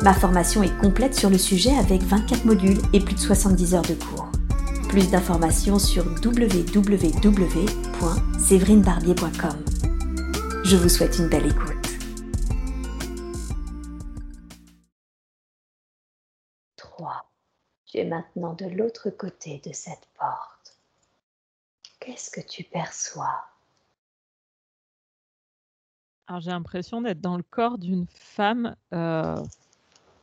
Ma formation est complète sur le sujet avec 24 modules et plus de 70 heures de cours. Plus d'informations sur www.séverinebarbier.com. Je vous souhaite une belle écoute. 3. Tu es maintenant de l'autre côté de cette porte. Qu'est-ce que tu perçois? Alors j'ai l'impression d'être dans le corps d'une femme euh,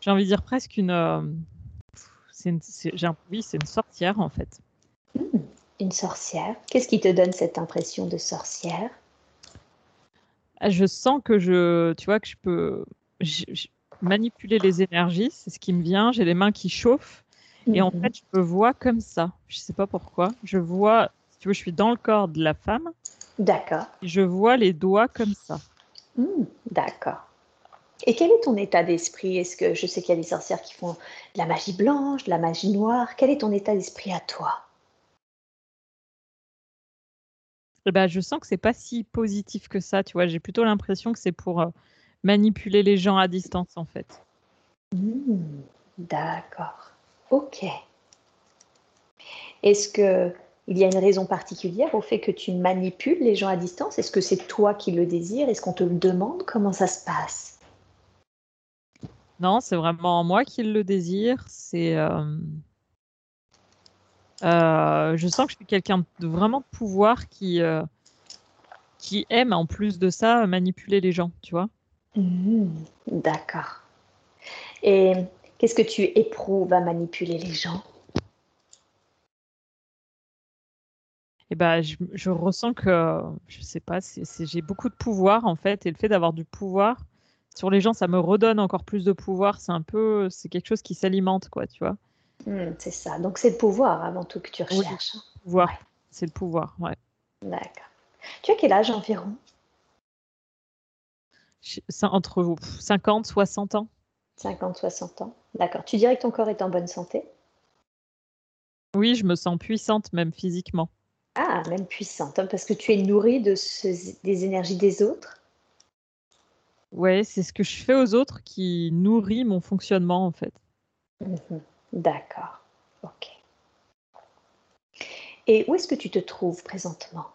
j'ai envie de dire presque une. Euh, oui, c'est une sorcière en fait. Hmm, une sorcière. Qu'est-ce qui te donne cette impression de sorcière? Ah, Je sens que je, tu vois, que je peux manipuler les énergies, c'est ce qui me vient. J'ai les mains qui chauffent et en mhm. fait, je me vois comme ça. Je sais pas pourquoi. Je vois, tu vois, je suis dans le corps de la femme. D'accord. Je vois les doigts comme ça. Hmm, d'accord. Et quel est ton état d'esprit? Est-ce que je sais qu'il y a des sorcières qui font de la magie blanche, de la magie noire? Quel est ton état d'esprit à toi? Eh ben, je sens que c'est pas si positif que ça, tu vois. J'ai plutôt l'impression que c'est pour euh, manipuler les gens à distance, en fait. Mmh, d'accord. Ok. Est-ce que il y a une raison particulière au fait que tu manipules les gens à distance? Est-ce que c'est toi qui le désires? Est-ce qu'on te le demande? Comment ça se passe? Non, c'est vraiment moi qui le désire. C'est, euh, euh, je sens que je suis quelqu'un de vraiment de pouvoir qui, euh, qui aime en plus de ça manipuler les gens, tu vois. Mmh, d'accord. Et qu'est-ce que tu éprouves à manipuler les gens? Eh ben, je, je, ressens que, je sais pas, j'ai beaucoup de pouvoir en fait, et le fait d'avoir du pouvoir, sur les gens, ça me redonne encore plus de pouvoir. C'est un peu, c'est quelque chose qui s'alimente, quoi, tu vois. Hmm, c'est ça. Donc c'est le pouvoir avant tout que tu recherches. Oui, pouvoir. C'est le pouvoir, ouais. D'accord. Tu as quel âge environ? Entre 50, 60 ans. 50, 60 ans. D'accord. Tu dirais que ton corps est en bonne santé? Oui, je me sens puissante, même physiquement. Ah, même puissante, hein, parce que tu es nourrie de des énergies des autres? Ouais, c'est ce que je fais aux autres qui nourrit mon fonctionnement en fait. Mhm. D'accord. Ok. Et où est-ce que tu te trouves présentement?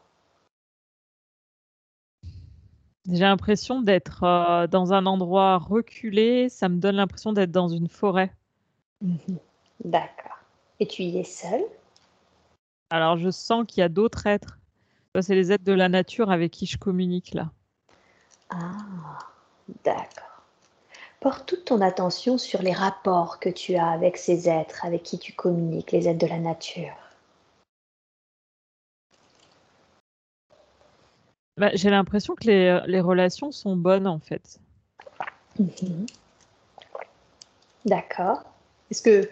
J'ai l'impression d'être euh, dans un endroit reculé. Ça me donne l'impression d'être dans une forêt. Mhm. D'accord. Et tu y es seul Alors je sens qu'il y a d'autres êtres. C'est les êtres de la nature avec qui je communique là. Ah. D'accord. Porte toute ton attention sur les rapports que tu as avec ces êtres avec qui tu communiques, les êtres de la nature. Bah, j'ai l'impression que les, les, relations sont bonnes en fait. Mhm. D'accord. Est-ce que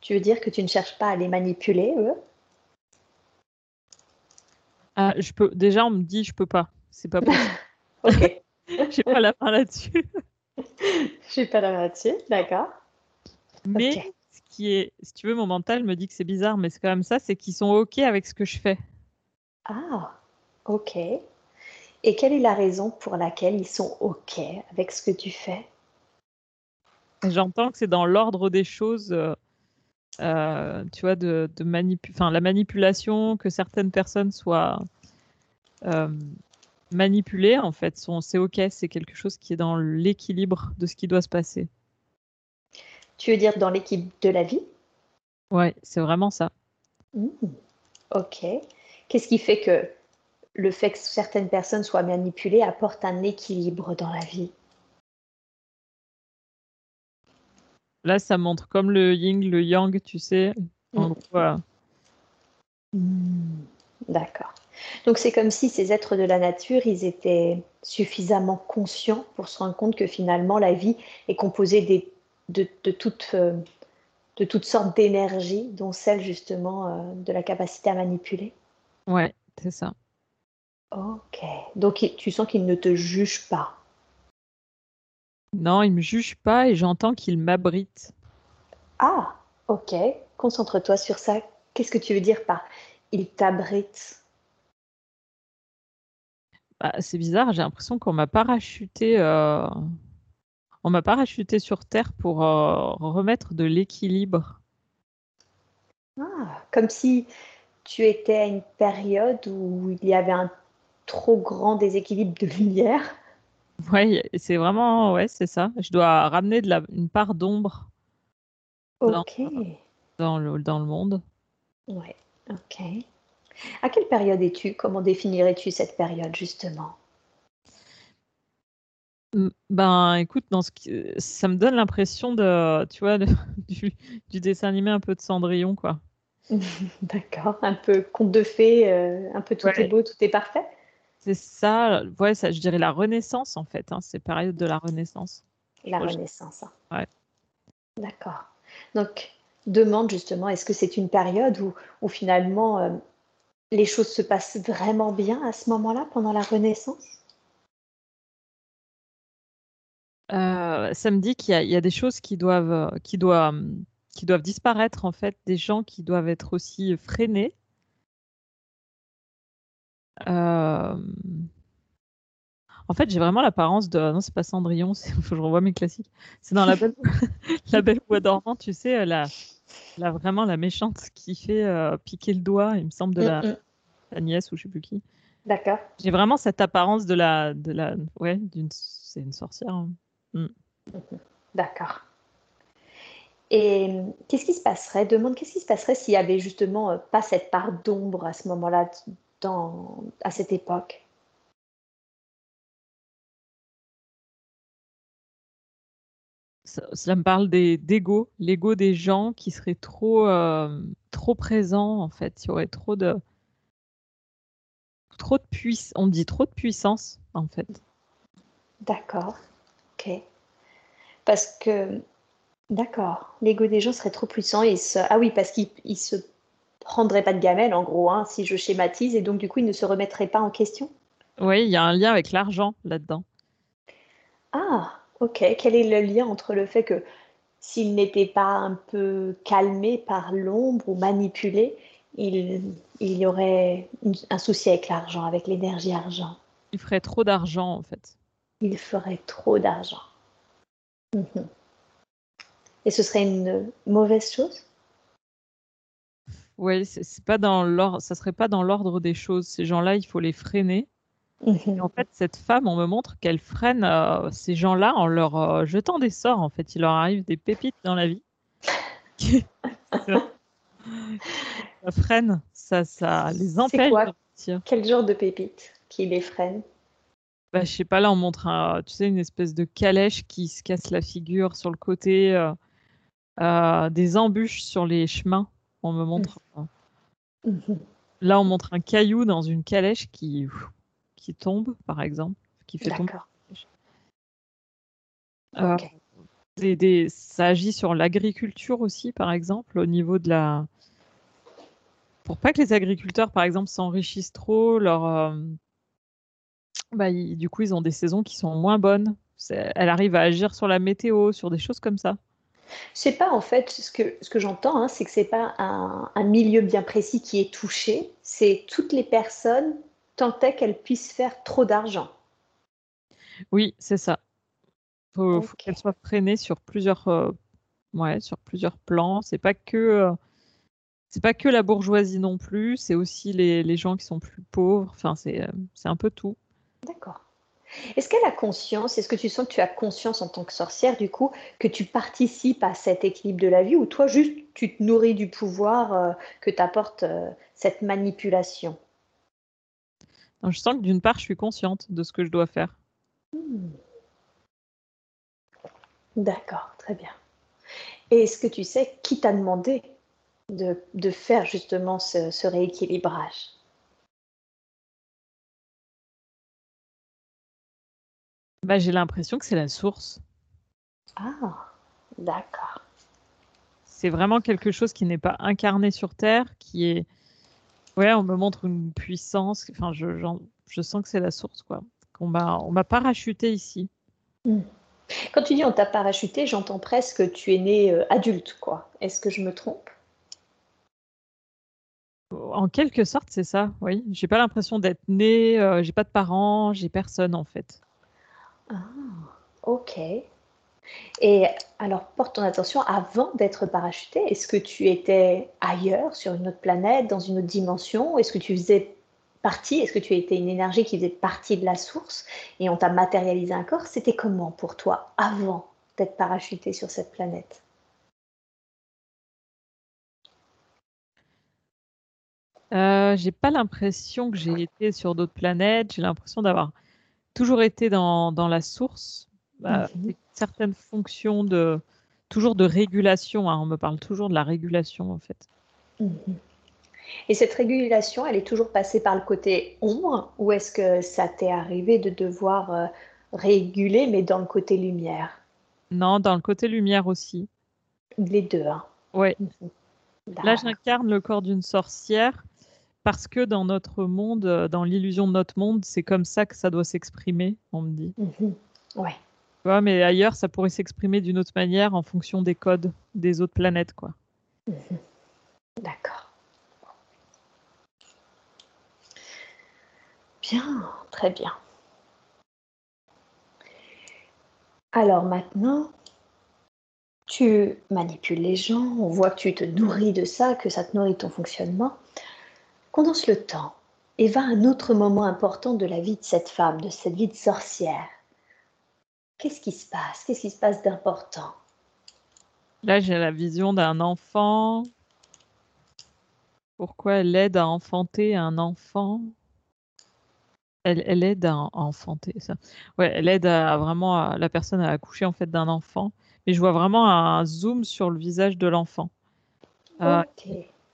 tu veux dire que tu ne cherches pas à les manipuler, eux? Ah, je peux. Déjà, on me dit je peux pas. C'est pas possible. ok. J'ai pas la main là-dessus. J'ai pas la main là-dessus, d'accord. Mais ce qui est, si tu veux, mon mental me dit que c'est bizarre, mais c'est quand même ça, c'est qu'ils sont OK avec ce que je fais. Ah, OK. Et quelle est la raison pour laquelle ils sont OK avec ce que tu fais? J'entends que c'est dans l'ordre des choses, euh, euh, tu vois, de, de enfin, la manipulation, que certaines personnes soient euh, manipuler, en fait. C'est OK, c'est quelque chose qui est dans l'équilibre de ce qui doit se passer. Tu veux dire dans l'équipe de la vie? Ouais, c'est vraiment ça. Mmh. Ok. Qu'est-ce qui fait que le fait que certaines personnes soient manipulées apporte un équilibre dans la vie? Là, ça montre comme le yin, le yang, tu sais. En mmh. Mmh. D'accord. Donc c'est comme si ces êtres de la nature, ils étaient suffisamment conscients pour se rendre compte que finalement la vie est composée de, toutes, euh, de toutes sortes d'énergies, dont celle justement euh, de la capacité à manipuler. Ouais, c'est ça. Ok. Donc tu sens qu'il ne te juge pas? Non, il me juge pas et j'entends qu'il m'abrite. Ah, ok. Concentre-toi sur ça. Qu'est-ce que tu veux dire par il t'abrite? Bah, C'est bizarre, j'ai l'impression qu'on m'a parachuté. Euh, on m'a parachuté sur Terre pour euh, remettre de l'équilibre. Ah, comme si tu étais à une période où il y avait un trop grand déséquilibre de lumière. Oui, c'est vraiment, ouais, c'est ça. Je dois ramener de la, une part d'ombre dans, dans, le, dans le monde. Ouais, ok. À quelle période es-tu? Comment définirais-tu cette période justement? Ben, écoute, dans ce ça me donne l'impression de, tu vois, du, du, dessin animé un peu de Cendrillon, quoi. D'accord, un peu conte de fées, euh, un peu tout est beau, tout est parfait? C'est ça, ouais, ça, je dirais la Renaissance en fait. Hein, c'est période de la Renaissance. La Renaissance. Hein. Ouais. D'accord. Donc, demande justement, est-ce que c'est une période où, où finalement euh, les choses se passent vraiment bien à ce moment-là, pendant la Renaissance? Euh, Ça me dit qu'il y, a des choses qui doivent, qui, doivent, qui doivent disparaître en fait, des gens qui doivent être aussi freinés euh, en fait, j'ai vraiment l'apparence de. Non, c'est pas Cendrillon, il faut que je revoie mes classiques. C'est dans La Belle, la belle Voix dormant, tu sais, la, la, vraiment la méchante qui fait euh, piquer le doigt, il me semble, de la, la nièce ou je sais plus qui. D'accord. J'ai vraiment cette apparence de la. De la ouais, c'est une sorcière. Hein. Mm. D'accord. Et qu'est-ce qui se passerait Demande qu'est-ce qui se passerait s'il y avait justement euh, pas cette part d'ombre à ce moment-là à cette époque? Cela me parle d'ego, l'ego des gens qui seraient trop, euh, trop présents en fait. Il y aurait trop de, trop de puissance. On dit trop de puissance en fait. D'accord. Ok. Parce que, d'accord, l'ego des gens serait trop puissant et ah oui, parce qu'il se prendrait pas de gamelle, en gros, hein, si je schématise, et donc du coup, il ne se remettrait pas en question? Oui, il y a un lien avec l'argent là-dedans. Ah, ok. Quel est le lien entre le fait que s'il n'était pas un peu calmé par l'ombre ou manipulé, il, il y aurait un souci avec l'argent, avec l'énergie argent? Il ferait trop d'argent, en fait. Il ferait trop d'argent. Mhm. Et ce serait une mauvaise chose? Oui, c'est pas dans l'ordre, ça serait pas dans l'ordre des choses. Ces gens-là, il faut les freiner. En fait, cette femme, on me montre qu'elle freine euh, ces gens-là en leur euh, jetant des sorts. En fait, il leur arrive des pépites dans la vie. ça freine, ça, ça les empêche. Quoi Quel genre de pépites qui les freine? Bah, Je sais pas, là, on montre un, tu sais, une espèce de calèche qui se casse la figure sur le côté, euh, des embûches sur les chemins on me montre. Mhm. Là, on montre un caillou dans une calèche qui, qui tombe, par exemple, qui fait tomber. Euh, des, ça agit sur l'agriculture aussi, par exemple, au niveau de la. Pour pas que les agriculteurs, par exemple, s'enrichissent trop, leur, euh, bah, du coup, ils ont des saisons qui sont moins bonnes. Elle arrive à agir sur la météo, sur des choses comme ça. C'est pas en fait ce que, ce que j'entends, hein, c'est que c'est pas un, un, milieu bien précis qui est touché, c'est toutes les personnes tant qu'elles puissent faire trop d'argent. Oui, c'est ça. Faut, faut qu'elles soient freinées sur plusieurs, euh, ouais, sur plusieurs plans. C'est pas que euh, c'est pas que la bourgeoisie non plus, c'est aussi les, les, gens qui sont plus pauvres. Enfin, c'est euh, c'est un peu tout. D'accord. Est-ce qu'elle a conscience, est-ce que tu sens que tu as conscience en tant que sorcière, du coup, que tu participes à cet équilibre de la vie ou toi, juste, tu te nourris du pouvoir euh, que t'apporte euh, cette manipulation? Je sens que d'une part, je suis consciente de ce que je dois faire. D'accord, très bien. Et est-ce que tu sais qui t'a demandé de, faire justement ce rééquilibrage? Bah, j'ai l'impression que c'est la source. Ah, d'accord. c'est vraiment quelque chose qui n'est pas incarné sur Terre, qui est. Ouais, on me montre une puissance. Enfin, je, je sens que c'est la source, quoi. Qu'on m'a, on m'a parachuté ici. Hmm. Quand tu dis on t'a parachuté, j'entends presque que tu es né euh, adulte, quoi. Est-ce que je me trompe? En quelque sorte, c'est ça. Oui, j'ai pas l'impression d'être né. Euh, j'ai pas de parents, j'ai personne en fait. Ah, ok. Et alors, porte ton attention, avant d'être parachuté, est-ce que tu étais ailleurs, sur une autre planète, dans une autre dimension? Est-ce que tu faisais partie Est-ce que tu étais une énergie qui faisait partie de la source et on t'a matérialisé un corps? C'était comment pour toi avant d'être parachuté sur cette planète? Euh, J'ai pas l'impression que j'ai été sur d'autres planètes. J'ai l'impression d'avoir toujours été dans, dans la source. Bah, mhm. Certaines fonctions de toujours de régulation. Hein. on me parle toujours de la régulation en fait. Mhm. Et cette régulation, elle est toujours passée par le côté ombre ou est-ce que ça t'est arrivé de devoir euh, réguler, mais dans le côté lumière? Non, dans le côté lumière aussi. Les deux, hein Oui. Mhm. Là, j'incarne le corps d'une sorcière parce que dans notre monde, euh, dans l'illusion de notre monde, c'est comme ça que ça doit s'exprimer, on me dit. Mhm. Ouais. Mais ailleurs, ça pourrait s'exprimer d'une autre manière en fonction des codes des autres planètes, quoi. Mhm. D'accord. Bien, très bien. Alors maintenant, tu manipules les gens, on voit que tu te nourris de ça, que ça te nourrit ton fonctionnement. Condense le temps et va à un autre moment important de la vie de cette femme, de cette vie de sorcière. Qu'est-ce qui se passe? Qu'est-ce qui se passe d'important? Là, j'ai la vision d'un enfant. Pourquoi elle aide à enfanter un enfant? Elle, aide à enfanter ça. Ouais, elle aide à, vraiment la personne à accoucher en fait d'un enfant. Mais je vois vraiment un zoom sur le visage de l'enfant. Euh,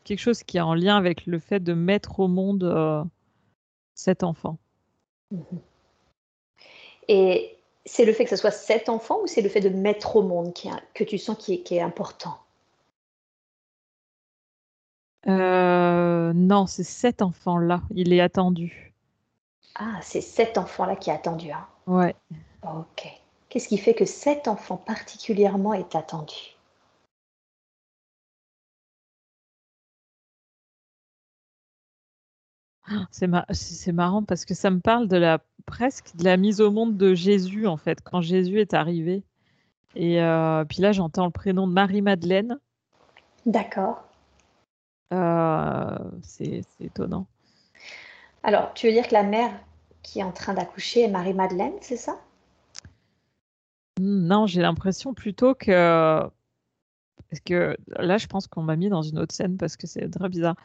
quelque chose qui est en lien avec le fait de mettre au monde euh, cet enfant. Mhm. Et c'est le fait que ce soit cet enfant ou c'est le fait de mettre au monde qui que tu sens qui est, qui est important? Euh, Non, c'est cet enfant-là. Il est attendu. Ah, c'est cet enfant-là qui est attendu. Hein. Ouais. Ok. Qu'est-ce qui fait que cet enfant particulièrement est attendu? C'est marrant parce que ça me parle de la presque de la mise au monde de Jésus en fait, quand Jésus est arrivé. Et euh, puis là, j'entends le prénom de Marie-Madeleine. D'accord. Euh, c'est étonnant. Alors, tu veux dire que la mère qui est en train d'accoucher est Marie-Madeleine, c'est ça? Non, j'ai l'impression plutôt que parce que là, je pense qu'on m'a mis dans une autre scène parce que c'est très bizarre.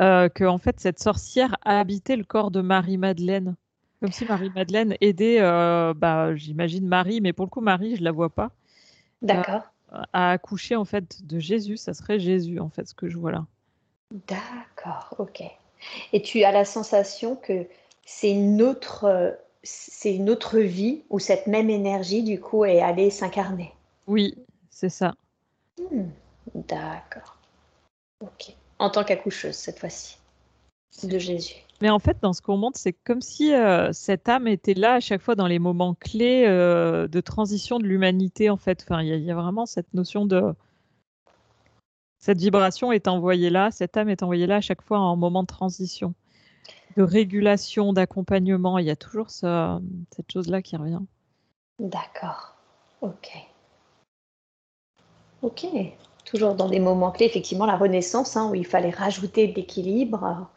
Euh, que en fait, cette sorcière a habité le corps de Marie-Madeleine. Comme si Marie-Madeleine aidait, euh, bah, j'imagine Marie, mais pour le coup, Marie, je la vois pas. D'accord. Euh, à accoucher en fait de Jésus, ça serait Jésus en fait, ce que je vois là. D'accord, ok. Et tu as la sensation que c'est une autre, c'est une autre vie où cette même énergie du coup est allée s'incarner? Oui, c'est ça. Hmm, d'accord. Ok. En tant qu'accoucheuse, cette fois-ci, de Jésus. Mais en fait, dans ce qu'on montre, c'est comme si euh, cette âme était là à chaque fois dans les moments clés euh, de transition de l'humanité, en fait. Enfin, il y, a vraiment cette notion de. Cette vibration est envoyée là, cette âme est envoyée là à chaque fois en moment de transition, de régulation, d'accompagnement. Il y a toujours cette chose-là qui revient. D'accord. Ok. Ok, toujours dans des moments clés, effectivement, la Renaissance, hein, où il fallait rajouter de l'équilibre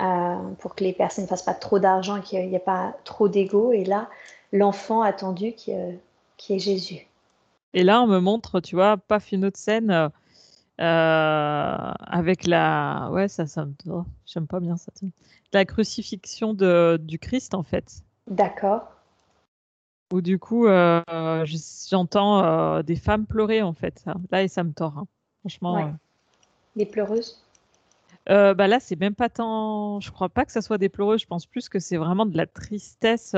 euh, pour que les personnes ne fassent pas trop d'argent et qu'il n'y ait pas trop d'ego. Et là, l'enfant attendu qui, euh, qui, est Jésus. Et là, on me montre, tu vois, paf, une autre scène euh, avec la. Ouais, ça, ça oh, J'aime pas bien ça. La crucifixion de, du Christ, en fait. D'accord. Où du coup, euh, j'entends euh, des femmes pleurer en fait. Là, et ça me tord. Hein. Franchement. Ouais. Des pleureuses? Euh, bah là, c'est même pas tant. Je crois pas que ça soit des pleureuses. Je pense plus que c'est vraiment de la tristesse.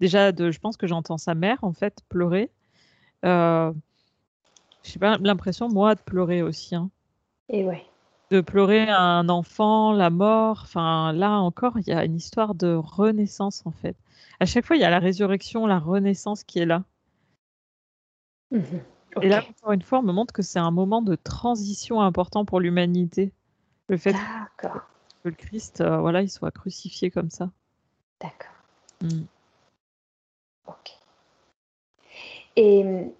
déjà, de... je pense que j'entends sa mère en fait pleurer. j'ai pas l'impression, moi, de pleurer aussi. Hein. Et ouais. De pleurer un enfant, la mort. Enfin, là encore, il y a une histoire de renaissance, en fait. À chaque fois, il y a la résurrection, la renaissance qui est là. Mmh Et là, encore une fois, on me montre que c'est un moment de transition important pour l'humanité. Le fait que le Christ, euh, voilà, il soit crucifié comme ça. D'accord. Mmh. Ok. Et mmh,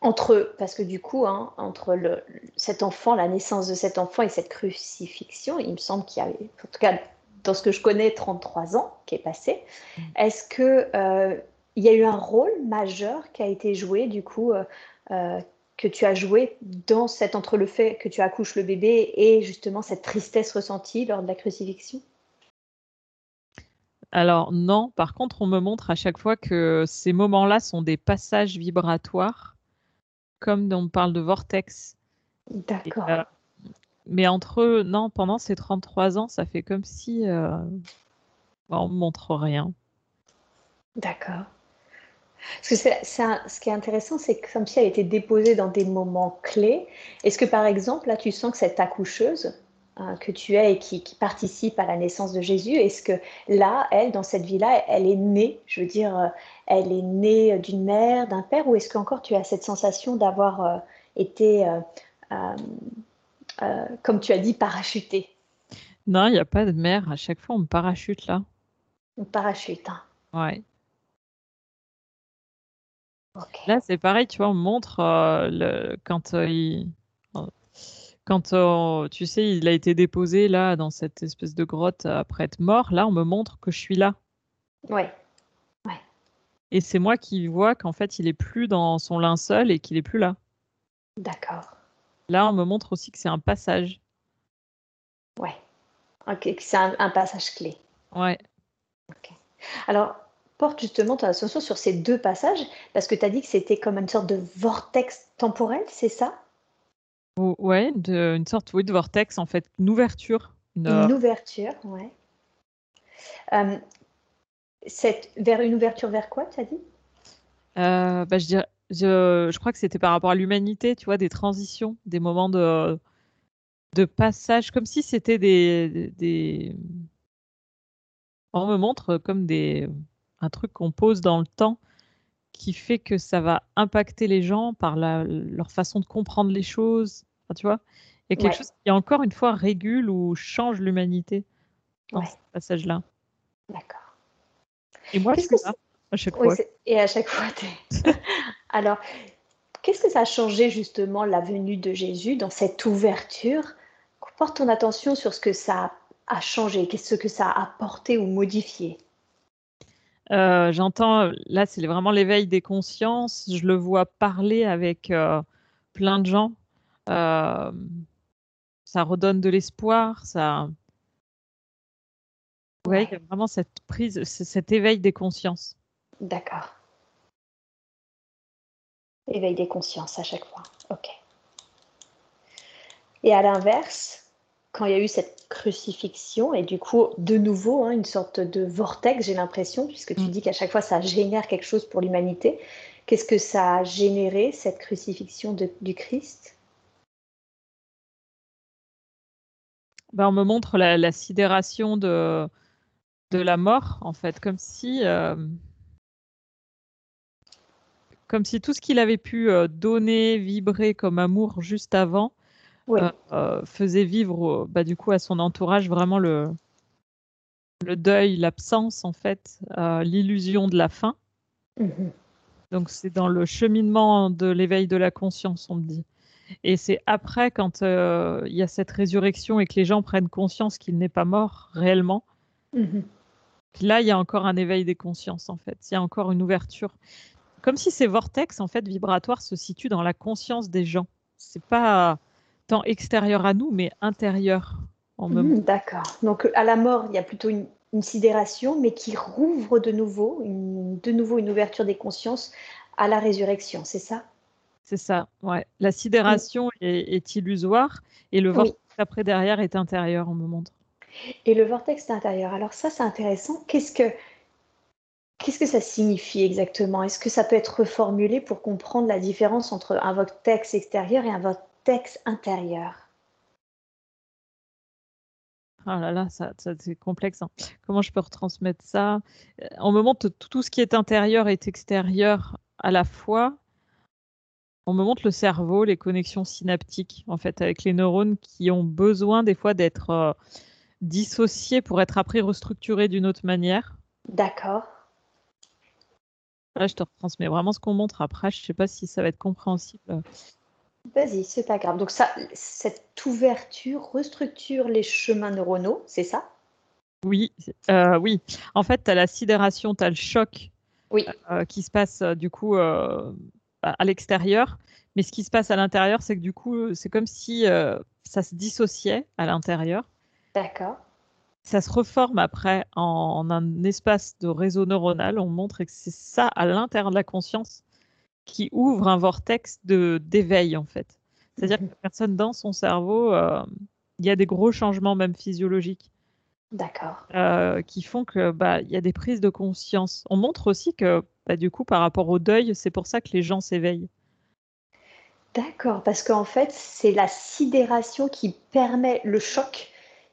entre, parce que du coup, hein, entre le, cet enfant, la naissance de cet enfant et cette crucifixion, il me semble qu'il y avait, en tout cas dans ce que je connais, 33 ans qui est passé. Mm. Est-ce que euh, il y a eu un rôle majeur qui a été joué, du coup, euh, euh, que tu as joué dans cet entre le fait que tu accouches le bébé et justement cette tristesse ressentie lors de la crucifixion? Alors non, par contre, on me montre à chaque fois que ces moments-là sont des passages vibratoires comme on parle de vortex. D'accord. Euh, mais entre non, pendant ces 33 ans, ça fait comme si euh, on ne montre rien. D'accord. Parce que ce qui est intéressant, c'est que comme si elle était déposée dans des moments clés. Est-ce que par exemple, là, tu sens que cette accoucheuse hein, que tu es et qui, participe à la naissance de Jésus, est-ce que là, elle, dans cette vie-là, elle est née, je veux dire, euh, elle est née d'une mère, d'un père, ou est-ce qu'encore tu as cette sensation d'avoir euh, été, euh, euh, comme tu as dit, parachutée Non, il n'y a pas de mère. À chaque fois, on me parachute là. On parachute. Hein. Ouais. Là, c'est pareil, tu vois, on me montre le, quand il. Quand tu sais, il a été déposé là dans cette espèce de grotte après être mort, là, on me montre que je suis là. Ouais. Et c'est moi qui vois qu'en fait, il est plus dans son linceul et qu'il est plus là. D'accord. Là, on me montre aussi que c'est un passage. Ouais. Ok, c'est un, passage clé. Ouais. Ok. Alors, porte justement ton attention sur ces deux passages, parce que tu as dit que c'était comme une sorte de vortex temporel, c'est ça? Ouais, de, une sorte oui, de vortex, en fait, une ouverture. Une, ouverture, ouais. Euh, vers une ouverture vers quoi, tu as dit? Euh, bah, je, dirais, je, crois que c'était par rapport à l'humanité, tu vois, des transitions, des moments de, de passage, comme si c'était des, des, On me montre comme des, un truc qu'on pose dans le temps qui fait que ça va impacter les gens par la, leur façon de comprendre les choses. tu vois Il y a quelque chose qui, encore une fois, régule ou change l'humanité dans ce passage-là. D'accord. Et moi, je ça à chaque fois. et à chaque fois, Alors, qu'est-ce que ça a changé justement la venue de Jésus dans cette ouverture? Porte ton attention sur ce que ça a changé, qu'est-ce que ça a apporté ou modifié? Euh, J'entends, là, c'est vraiment l'éveil des consciences. Je le vois parler avec euh, plein de gens. Euh, ça redonne de l'espoir, ça, oui, vraiment cette prise, cet éveil des consciences. D'accord. Éveil des consciences à chaque fois. Ok. Et à l'inverse, quand il y a eu cette crucifixion, et du coup, de nouveau, hein, une sorte de vortex, j'ai l'impression, puisque tu mm. dis qu'à chaque fois, ça génère quelque chose pour l'humanité. Qu'est-ce que ça a généré, cette crucifixion du Christ? Ben, On me montre la sidération de, de la mort, en fait, comme si, euh, comme si tout ce qu'il avait pu euh, donner, vibrer comme amour juste avant, euh, faisait vivre, bah, du coup, à son entourage vraiment le, le deuil, l'absence, en fait, l'illusion de la fin. Mm-hmm. Donc, c'est dans le cheminement de l'éveil de la conscience, on me dit. Et c'est après, quand il y a cette résurrection et que les gens prennent conscience qu'il n'est pas mort réellement, mm-hmm là, il y a encore un éveil des consciences, en fait. Il y a encore une ouverture. Comme si ces vortex, en fait, vibratoires se situent dans la conscience des gens. C'est pas tant extérieur à nous, mais intérieur. Mmh, d'accord. Donc, à la mort, il y a plutôt une, sidération, mais qui rouvre de nouveau, une, de nouveau une ouverture des consciences à la résurrection, c'est ça? C'est ça, ouais. La sidération est, illusoire et le vortex après derrière est intérieur, on me montre. Et le vortex intérieur, alors ça c'est intéressant. Qu'est-ce que Qu'est-ce que ça signifie exactement? Est-ce que ça peut être reformulé pour comprendre la différence entre un vortex extérieur et un vortex intérieur? Ah là là, ça, c'est complexe. Hein. Comment je peux retransmettre ça? On me montre tout ce qui est intérieur et extérieur à la fois. On me montre le cerveau, les connexions synaptiques, en fait, avec les neurones qui ont besoin des fois d'être euh, dissociés pour être après restructurés d'une autre manière. D'accord. Là, je te retransmets vraiment ce qu'on montre après. Je ne sais pas si ça va être compréhensible. Vas-y, c'est pas grave. Donc ça, cette ouverture restructure les chemins neuronaux, c'est ça? Oui, euh, oui. En fait, tu as la sidération, tu as le choc oui. Euh, qui se passe euh, du coup à l'extérieur. Mais ce qui se passe à l'intérieur, c'est que du coup, c'est comme si ça se dissociait à l'intérieur. D'accord ça se reforme après en, un espace de réseau neuronal. On montre que c'est ça à l'intérieur de la conscience qui ouvre un vortex de d'éveil en fait. C'est-à-dire que la personne dans son cerveau, euh, il y a des gros changements même physiologiques. D'accord. Euh, qui font que bah il y a des prises de conscience. On montre aussi que bah, du coup par rapport au deuil, c'est pour ça que les gens s'éveillent. D'accord, parce qu'en fait c'est la sidération qui permet le choc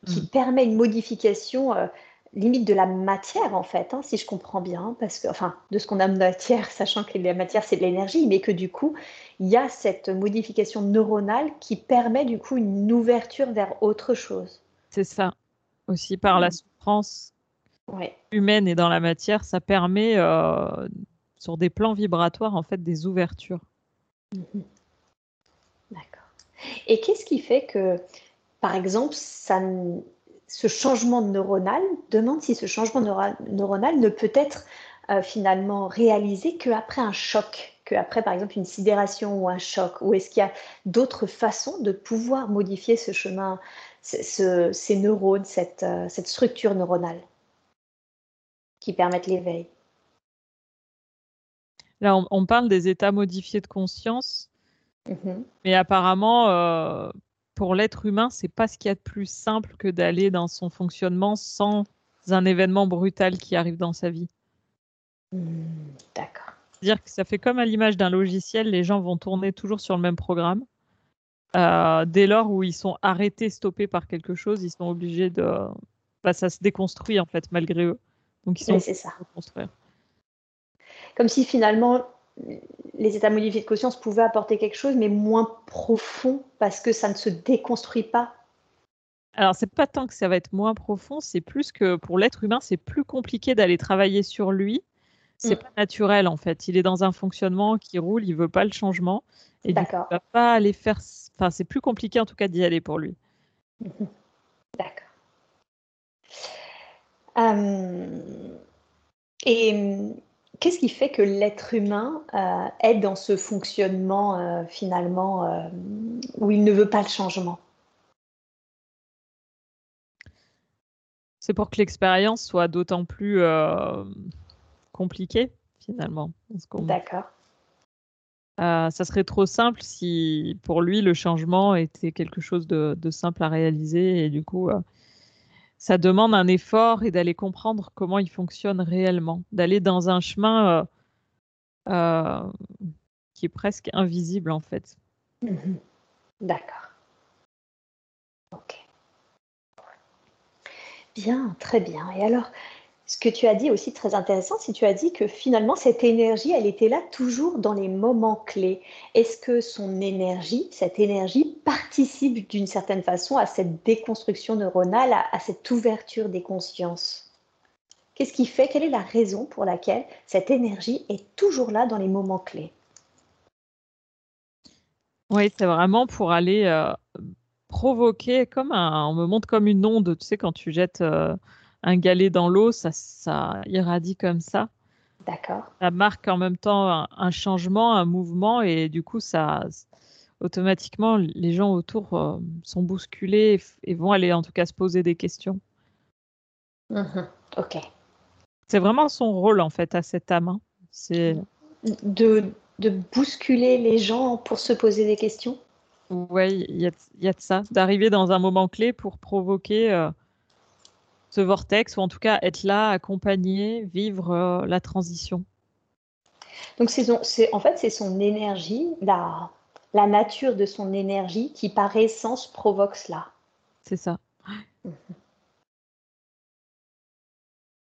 qui mm. permet une modification euh, limite de la matière en fait, hein, si je comprends bien, parce que enfin de ce qu'on a de matière, sachant que la matière c'est de l'énergie, mais que du coup il y a cette modification neuronale qui permet du coup une ouverture vers autre chose. C'est ça. Aussi par la mm. souffrance humaine et dans la matière, ça permet euh, sur des plans vibratoires en fait des ouvertures. Mm-hmm. D'accord. Et qu'est-ce qui fait que par exemple, ce changement neuronal demande si ce changement neuronal ne peut être euh, finalement réalisé qu'après un choc, qu'après par exemple une sidération ou un choc, ou est-ce qu'il y a d'autres façons de pouvoir modifier ce chemin, ces neurones, euh, cette, structure neuronale qui permettent l'éveil? Là, on, parle des états modifiés de conscience, mmh mais apparemment, euh, pour l'être humain, c'est pas ce qu'il y a de plus simple que d'aller dans son fonctionnement sans un événement brutal qui arrive dans sa vie. Hmm, d'accord. C'est-à-dire que ça fait comme à l'image d'un logiciel, les gens vont tourner toujours sur le même programme. Euh, dès lors où ils sont arrêtés, stoppés par quelque chose, ils sont obligés de. Bah, ça se déconstruit en fait malgré eux. Donc ils sont c'est ça. Comme si finalement les états modifiés de conscience pouvaient apporter quelque chose, mais moins profond parce que ça ne se déconstruit pas. Alors, c'est pas tant que ça va être moins profond, c'est plus que pour l'être humain, c'est plus compliqué d'aller travailler sur lui. C'est mm. pas naturel en fait. Il est dans un fonctionnement qui roule, il veut pas le changement. Et D'accord. il va pas aller faire. Enfin, c'est plus compliqué en tout cas d'y aller pour lui. D'accord. Euh, et Qu'est-ce qui fait que l'être humain euh, est dans ce fonctionnement euh, finalement euh, où il ne veut pas le changement? C'est pour que l'expérience soit d'autant plus compliquée finalement. D'accord. ça serait trop simple si pour lui le changement était quelque chose de, de simple à réaliser et du coup ça demande un effort et d'aller comprendre comment il fonctionne réellement, d'aller dans un chemin euh, euh, qui est presque invisible en fait. Mhm. D'accord. Ok. Bien, très bien. Et alors, ce que tu as dit aussi très intéressant, que tu as dit que finalement cette énergie, elle était là toujours dans les moments clés. Est-ce que son énergie, cette énergie participe d'une certaine façon à cette déconstruction neuronale, à, cette ouverture des consciences? Qu'est-ce qui fait Quelle est la raison pour laquelle cette énergie est toujours là dans les moments clés? Oui, c'est vraiment pour aller euh, provoquer comme un, on me montre comme une onde, tu sais, quand tu jettes euh, un galet dans l'eau, ça, ça irradie comme ça. D'accord. Ça marque en même temps un, changement, un mouvement, et du coup, ça automatiquement, les gens autour euh, sont bousculés et, vont aller en tout cas se poser des questions. Mhm. Ok. C'est vraiment son rôle en fait à cette âme. Hein. C'est de, de, bousculer les gens pour se poser des questions? Oui, il y, a, de ça, d'arriver dans un moment clé pour provoquer. Euh, ce vortex, ou en tout cas être là, accompagner, vivre euh, la transition. Donc, c'est, en fait, c'est son énergie, la, la nature de son énergie qui, par essence, provoque cela. C'est ça. Mhm.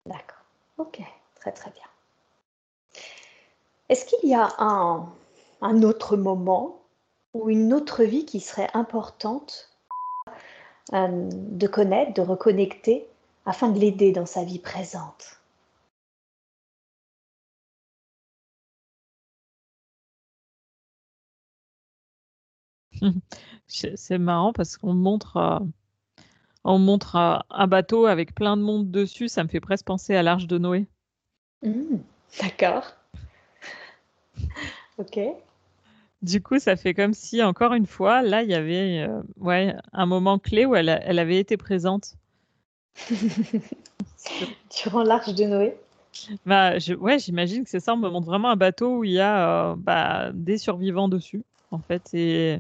D'accord. Ok, très très bien. Est-ce qu'il y a un, un autre moment ou une autre vie qui serait importante euh, de connaître, de reconnecter, afin de l'aider dans sa vie présente. C'est marrant parce qu'on montre, euh, on montre euh, un bateau avec plein de monde dessus. Ça me fait presque penser à l'Arche de Noé. Mmh, d'accord. ok. Du coup, ça fait comme si, encore une fois, là, il y avait euh, ouais, un moment clé où elle, elle avait été présente. Durant l'arche de Noé bah, je, Ouais, j'imagine que c'est ça. On me montre vraiment un bateau où il y a euh, bah, des survivants dessus, en fait. Et,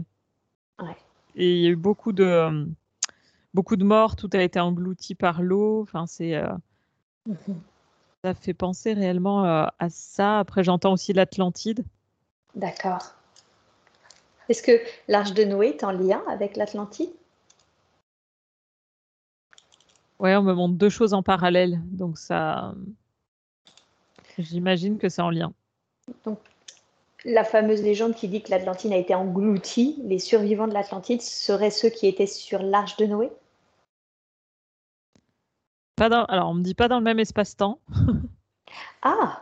et il y a eu beaucoup de, euh, beaucoup de morts. Tout a été englouti par l'eau. Enfin, c'est... Mhm. Ça fait penser réellement à ça. Après, j'entends aussi l'Atlantide. D'accord. Est-ce que l'Arche de Noé est en lien avec l'Atlantide? Ouais, on me montre deux choses en parallèle, donc ça, j'imagine que c'est en lien. Donc, la fameuse légende qui dit que l'Atlantide a été engloutie, les survivants de l'Atlantide seraient ceux qui étaient sur l'Arche de Noé? Pas dans... Alors, on me dit pas dans le même espace-temps. ah,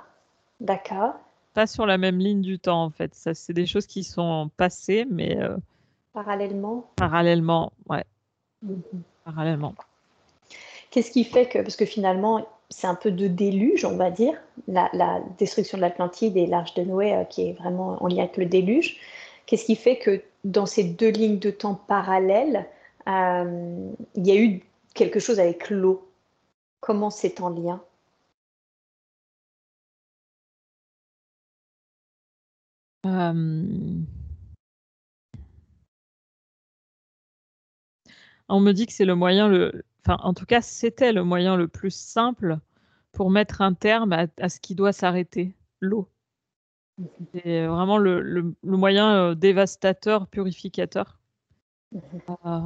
d'accord pas sur la même ligne du temps en fait. Ça, c'est des choses qui sont passées, mais euh, parallèlement? Parallèlement, ouais. Mhm. Parallèlement. Qu'est-ce qui fait que, parce que finalement, c'est un peu de déluge, on va dire, la, destruction de l'Atlantide et l'Arche de Noé, euh, qui est vraiment en lien avec le déluge. Qu'est-ce qui fait que dans ces deux lignes de temps parallèles, euh, il y a eu quelque chose avec l'eau? Comment c'est en lien? Euh, on me dit que c'est le moyen le enfin, en tout cas, c'était le moyen le plus simple pour mettre un terme à ce qui doit s'arrêter, l'eau. C'est vraiment le moyen, euh, dévastateur, purificateur euh,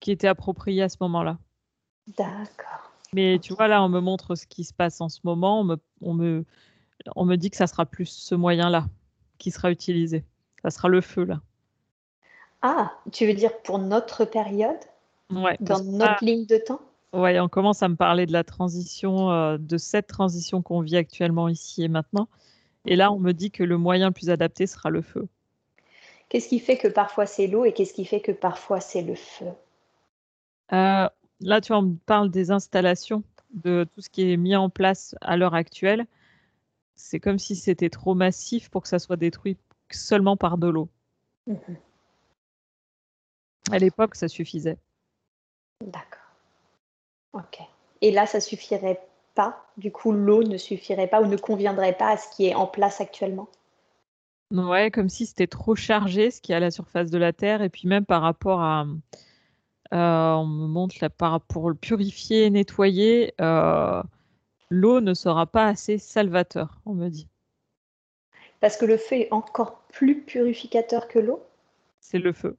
qui était approprié à ce moment-là. D'accord. Mais tu vois, là, on me montre ce qui se passe en ce moment, on me on me on me dit que ça sera plus ce moyen-là qui sera utilisé. Ça sera le feu, là. Ah, tu veux dire pour notre période? Ouais. Dans notre ligne de temps? Ouais, on commence à me parler de la transition, euh, de cette transition qu'on vit actuellement ici et maintenant. Et là, on me dit que le moyen le plus adapté sera le feu. Qu'est-ce qui fait que parfois c'est l'eau et qu'est-ce qui fait que parfois c'est le feu? Euh, Là, tu vois, on me parle des installations, de tout ce qui est mis en place à l'heure actuelle c'est comme si c'était trop massif pour que ça soit détruit seulement par de l'eau. Mhm. À l'époque, ça suffisait. D'accord. Ok. Et là, ça suffirait pas? Du coup, l'eau ne suffirait pas ou ne conviendrait pas à ce qui est en place actuellement? Ouais, comme si c'était trop chargé ce qui est à la surface de la Terre. Et puis même par rapport à... Euh, on me montre là, par, pour le purifier, nettoyer, euh, l'eau ne sera pas assez salvateur, on me dit. Parce que le feu est encore plus purificateur que l'eau? C'est le feu.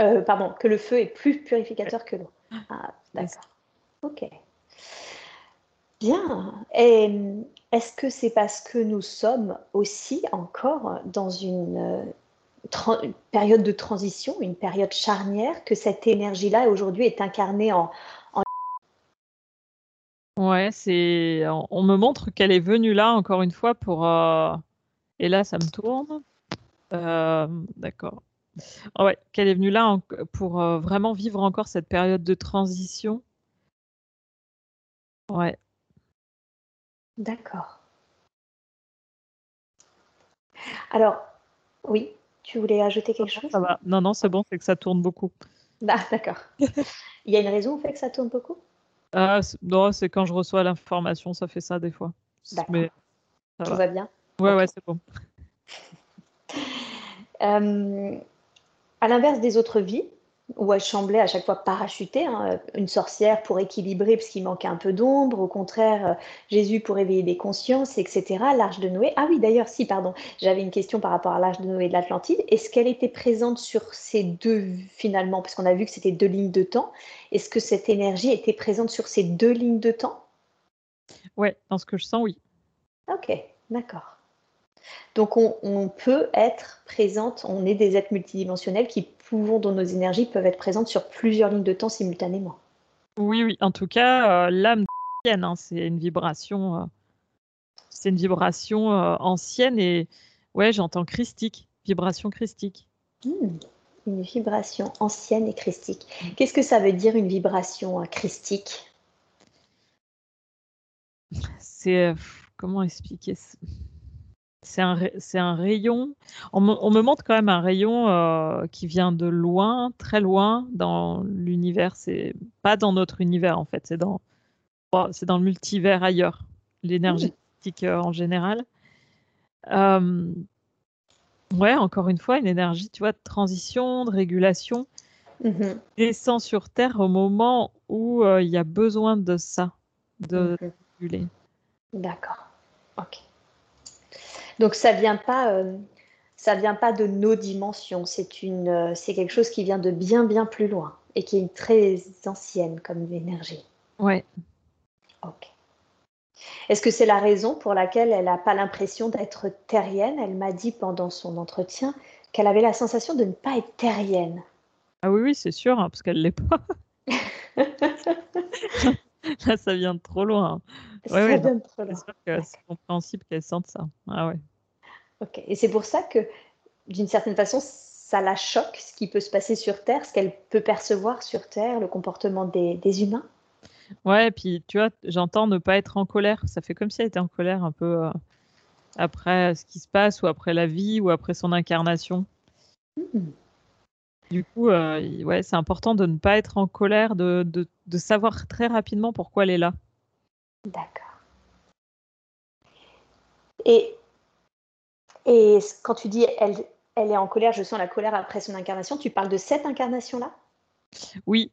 Euh, pardon, que le feu est plus purificateur que l'eau. Ah, d'accord. Ok. Bien. Et est-ce que c'est parce que nous sommes aussi encore dans une, euh, une, période de transition, une période charnière, que cette énergie-là aujourd'hui est incarnée en, Ouais, c'est on me montre qu'elle est venue là encore une fois pour, euh, et là ça me tourne. Euh, d'accord. Ah ouais, qu'elle est venue là pour, euh, vraiment vivre encore cette période de transition. Ouais. D'accord. Alors oui, tu voulais ajouter quelque chose? Ça va. Non, non, c'est bon, c'est que ça tourne beaucoup. Ah d'accord. Il y a une raison au fait que ça tourne beaucoup? Ah, non, c'est quand je reçois l'information, ça fait ça des fois. Mais Tout va. bien? Ouais, ouais, c'est bon. Euh, à l'inverse des autres vies, où elle semblait à chaque fois parachutée, hein, une sorcière pour équilibrer parce qu'il manquait un peu d'ombre, au contraire, euh, Jésus pour éveiller des consciences, etc. L'arche de Noé. Ah oui, d'ailleurs, si, pardon, j'avais une question par rapport à l'arche de Noé de l'Atlantide. Est-ce qu'elle était présente sur ces deux, finalement, parce qu'on a vu que c'était deux lignes de temps, est-ce que cette énergie était présente sur ces deux lignes de temps? Ouais, dans ce que je sens, oui. Ok, d'accord. Donc on, peut être présente, on est des êtres multidimensionnels qui pouvons, dont nos énergies peuvent être présentes sur plusieurs lignes de temps simultanément. Oui, oui. En tout cas, euh, l'âme hein, c'est une vibration, euh, c'est une vibration euh, ancienne et ouais, j'entends christique, vibration christique. Hmm, une vibration ancienne et christique. Qu'est-ce que ça veut dire une vibration christique? C'est comment expliquer ça? C'est un, un, rayon. On me, montre quand même un rayon euh, qui vient de loin, très loin dans l'univers. C'est pas dans notre univers en fait. C'est dans, c'est dans le multivers ailleurs, l'énergétique euh, en général. Euh, ouais, encore une fois, une énergie, tu vois, de transition, de régulation, mmh descend sur Terre au moment où il y a besoin de ça, de réguler. D'accord. Ok. Donc ça vient pas, euh, ça vient pas de nos dimensions. C'est une, euh, c'est quelque chose qui vient de bien bien plus loin et qui est très ancienne comme énergie. Ouais. Ok. Est-ce que c'est la raison pour laquelle elle n'a pas l'impression d'être terrienne? Elle m'a dit pendant son entretien qu'elle avait la sensation de ne pas être terrienne. Ah oui, oui, c'est sûr, hein, parce qu'elle l'est pas. Là, ça vient de trop loin. Ouais, ça trop loin. C'est compréhensible qu'elle sente ça. Ah ouais. Ok. Et c'est pour ça que, d'une certaine façon, ça la choque, ce qui peut se passer sur Terre, ce qu'elle peut percevoir sur Terre, le comportement des, des humains? Ouais, et puis tu vois, j'entends ne pas être en colère. Ça fait comme si elle était en colère un peu euh, après ce qui se passe, ou après la vie, ou après son incarnation. Hmm. Du coup, euh, ouais, c'est important de ne pas être en colère, de, de, de savoir très rapidement pourquoi elle est là. D'accord. Et, et quand tu dis elle, elle est en colère, je sens la colère après son incarnation, tu parles de cette incarnation-là? Oui,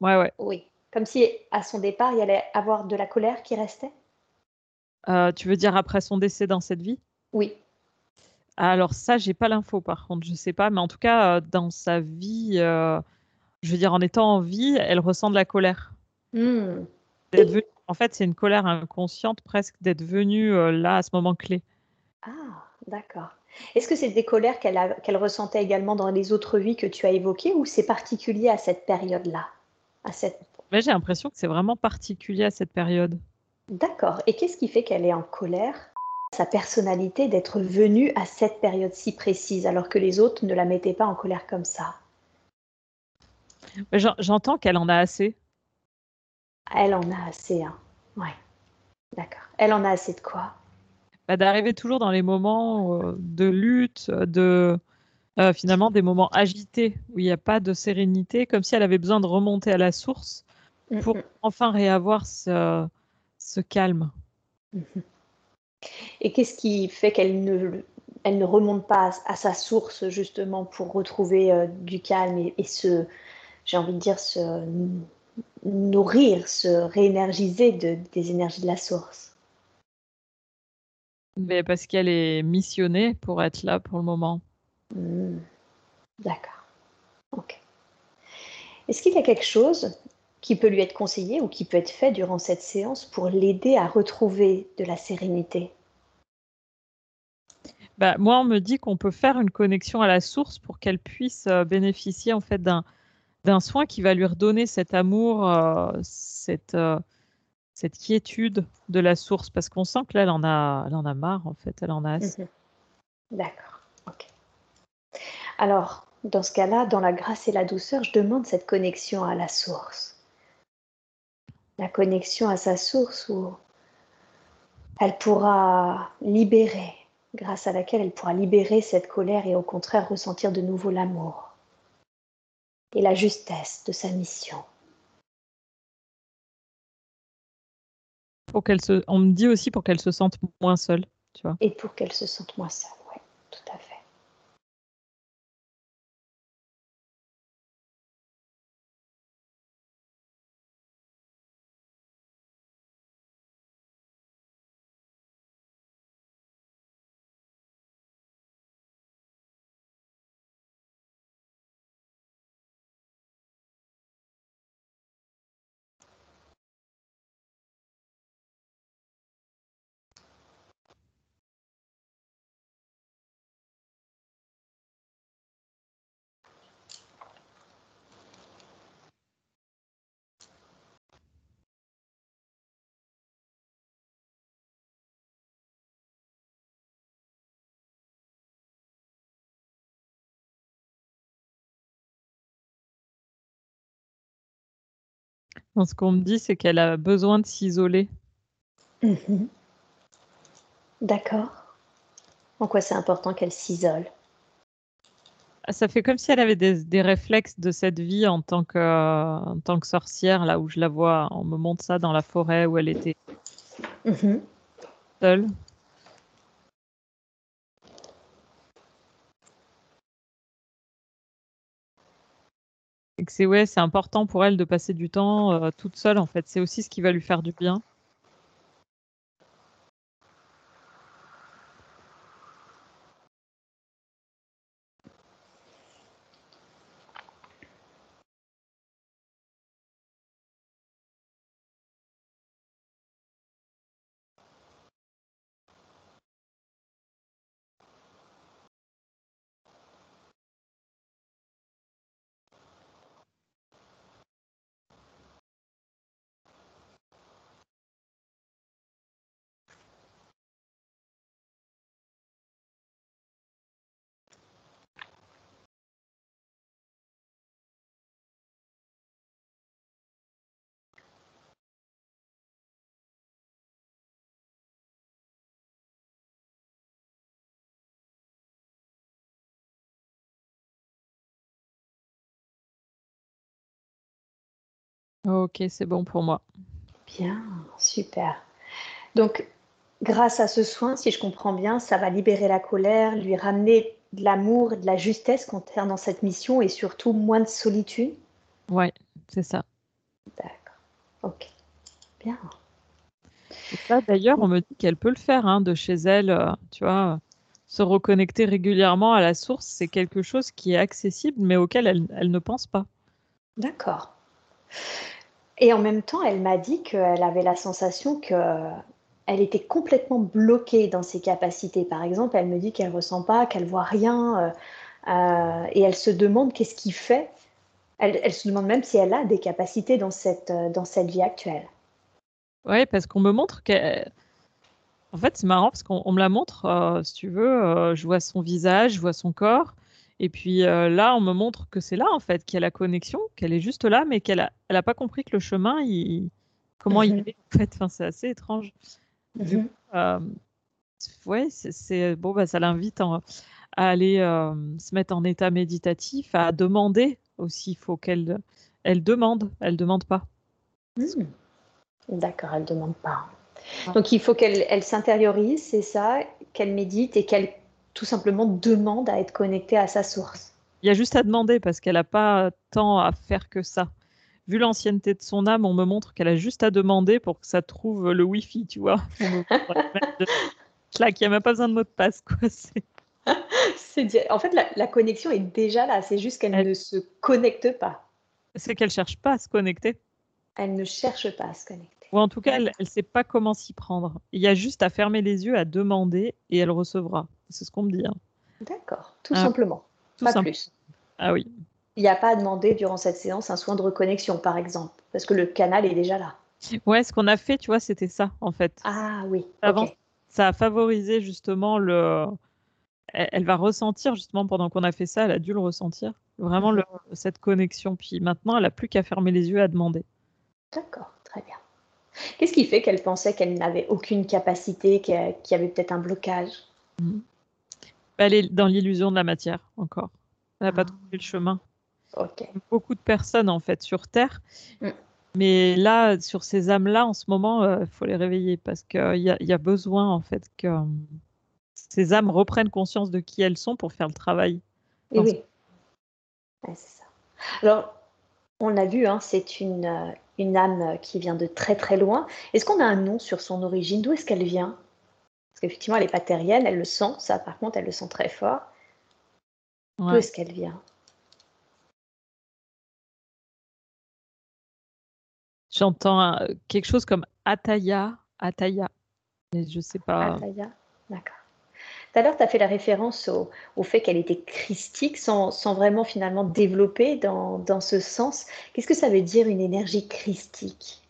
ouais, ouais. Oui, comme si à son départ, il y allait avoir de la colère qui restait? Euh, Tu veux dire après son décès dans cette vie? Oui. Alors ça, j'ai pas l'info par contre, je sais pas, mais en tout cas, euh, dans sa vie, euh, je veux dire, en étant en vie, elle ressent de la colère. Hmm. En fait, c'est une colère inconsciente presque d'être venue euh, là à ce moment clé. Ah, d'accord. Est-ce que c'est des colères qu'elle ressentait également dans les autres vies que tu as évoquées ou c'est particulier à cette période-là à cette... J'ai l'impression que c'est vraiment particulier à cette période. D'accord. Et qu'est-ce qui fait qu'elle est en colère? Sa personnalité d'être venue à cette période si précise alors que les autres ne la mettaient pas en colère comme ça J'entends qu'elle en a assez. Elle en a assez, hein. Ouais. D'accord. Elle en a assez de quoi? Bah, D'arriver toujours dans les moments euh, de lutte, de euh, finalement des moments agités où il n'y a pas de sérénité, comme si elle avait besoin de remonter à la source pour enfin réavoir ce, calme. Et qu'est-ce qui fait qu'elle ne, elle ne remonte pas à, sa source justement pour retrouver euh, du calme et, et ce, j'ai envie de dire, se nourrir, se réénergiser de, des énergies de la source? Mais Parce qu'elle est missionnée pour être là pour le moment. Hmm. D'accord. Ok. Est-ce qu'il y a quelque chose qui peut lui être conseillé ou qui peut être fait durant cette séance pour l'aider à retrouver de la sérénité bah, moi, on me dit qu'on peut faire une connexion à la source pour qu'elle puisse euh, bénéficier en fait d'un d'un soin qui va lui redonner cet amour, euh, cette, euh, cette quiétude de la source, parce qu'on sent que là, elle en a, elle en a marre, en fait, elle en a assez. Mhm. D'accord, ok. Alors, dans ce cas-là, dans la grâce et la douceur, je demande cette connexion à la source. La connexion à sa source où elle pourra libérer, grâce à laquelle elle pourra libérer cette colère et au contraire ressentir de nouveau l'amour et la justesse de sa mission. Pour qu'elle se, on me dit aussi pour qu'elle se sente moins seule, tu vois. Et pour qu'elle se sente moins seule, ce qu'on me dit, c'est qu'elle a besoin de s'isoler. Mhm. D'accord. En quoi c'est important qu'elle s'isole? Ah, Ça fait comme si elle avait des, réflexes de cette vie en tant, que, en tant que sorcière, là où je la vois, on me montre ça dans la forêt où elle était mhm. seule. C'est ouais, c'est important pour elle de passer du temps euh, toute seule en fait. C'est aussi ce qui va lui faire du bien. Ok, c'est bon pour moi. Bien, super. Donc, grâce à ce soin, si je comprends bien, ça va libérer la colère, lui ramener de l'amour, de la justesse concernant cette mission et surtout moins de solitude. Ouais, c'est ça. D'accord. Ok. Bien. ça, d'ailleurs, on me dit qu'elle peut le faire hein, de chez elle, euh, tu vois, se reconnecter régulièrement à la source, c'est quelque chose qui est accessible, mais auquel elle, elle ne pense pas. D'accord. Et en même temps, elle m'a dit qu'elle avait la sensation qu'elle était complètement bloquée dans ses capacités. Par exemple, elle me dit qu'elle ressent pas, qu'elle voit rien, euh, euh, et elle se demande qu'est-ce qui fait. Elle, se demande même si elle a des capacités dans cette, euh, dans cette vie actuelle. Oui, parce qu'on me montre qu'elle. En fait, c'est marrant parce qu'on me la montre, si tu veux, je vois son visage, je vois son corps, et puis euh, là, on me montre que c'est là, en fait, qu'il y a la connexion, qu'elle est juste là, mais qu'elle n'a elle a pas compris que le chemin, il... comment il mhm. est, en fait. Enfin, c'est assez étrange. Mhm. Euh, ouais, c'est bon, bah, ça l'invite à aller euh, se mettre en état méditatif, à demander aussi. Il faut qu'elle elle demande, elle demande pas. Hmm. D'accord, elle demande pas. Donc il faut qu'elle elle, s'intériorise, c'est ça, qu'elle médite et qu'elle tout simplement demande à être connectée à sa source. Il y a juste à demander parce qu'elle n'a pas tant à faire que ça. Vu l'ancienneté de son âme, on me montre qu'elle a juste à demander pour que ça trouve le Wi-Fi, tu vois. Là, qu'il n'y a même pas besoin de mot de passe, quoi. En fait, la, connexion est déjà là. C'est juste qu'elle ne se connecte pas. C'est qu'elle cherche pas à se connecter. Elle ne cherche pas à se connecter. Ou en tout cas, elle ne sait pas comment s'y prendre. Il y a juste à fermer les yeux, à demander, et elle recevra. C'est ce qu'on me dit. Hein. D'accord, tout ah, simplement. pas plus. Ah oui. Il n'y a pas à demander durant cette séance un soin de reconnexion, par exemple, parce que le canal est déjà là. Ouais, ce qu'on a fait, tu vois, c'était ça, en fait. Ah oui. Avant, ça a favorisé justement le. Elle, va ressentir justement pendant qu'on a fait ça, elle a dû le ressentir, vraiment le, cette connexion. Puis maintenant, elle n'a plus qu'à fermer les yeux à demander. D'accord, très bien. Qu'est-ce qui fait qu'elle pensait qu'elle n'avait aucune capacité, qu'il y avait peut-être un blocage? Mhm. Elle est dans l'illusion de la matière encore. Elle n'a pas ah. trouvé le chemin. Beaucoup de personnes en fait sur Terre. Mm. Mais là, sur ces âmes-là, en ce moment, il euh, faut les réveiller parce qu'il y, y, a besoin en fait que euh, ces âmes reprennent conscience de qui elles sont pour faire le travail. Et oui, c'est ça. Alors, on l'a vu, hein, c'est une, euh, une âme qui vient de très très loin. Est-ce qu'on a un nom sur son origine? D'où est-ce qu'elle vient? Parce qu'effectivement, elle n'est pas terrienne, elle le sent, ça par contre, elle le sent très fort. D'où est-ce qu'elle vient? J'entends quelque chose comme Ataya, Ataya. Mais je sais pas. Ataya, d'accord. Tout à l'heure, tu as fait la référence au, fait qu'elle était christique sans, vraiment finalement développer dans, dans ce sens. Qu'est-ce que ça veut dire une énergie christique?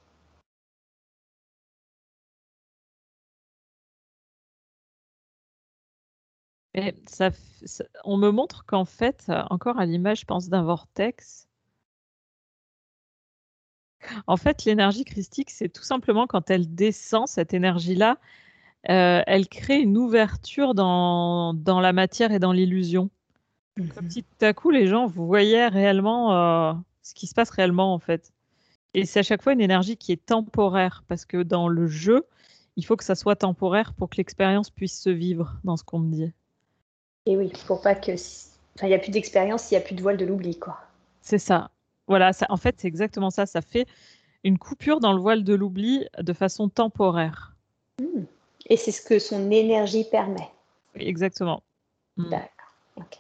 On me montre qu'en fait, encore à l'image, je pense, d'un vortex, En fait, l'énergie christique, c'est tout simplement quand elle descend, cette énergie-là, euh, elle crée une ouverture dans, dans la matière et dans l'illusion. Comme Mhm. si tout à coup, les gens voyaient réellement euh, ce qui se passe réellement, en fait. Et c'est à chaque fois une énergie qui est temporaire, parce que dans le jeu, il faut que ça soit temporaire pour que l'expérience puisse se vivre, dans ce qu'on me dit. Et oui, pour pas que. Enfin, il n'y a plus d'expérience, il n'y a plus de voile de l'oubli, quoi. C'est ça. Voilà, ça, en fait, c'est exactement ça. Ça fait une coupure dans le voile de l'oubli de façon temporaire. Hmm. Et c'est ce que son énergie permet. Oui, Exactement. Mm. D'accord. Ok.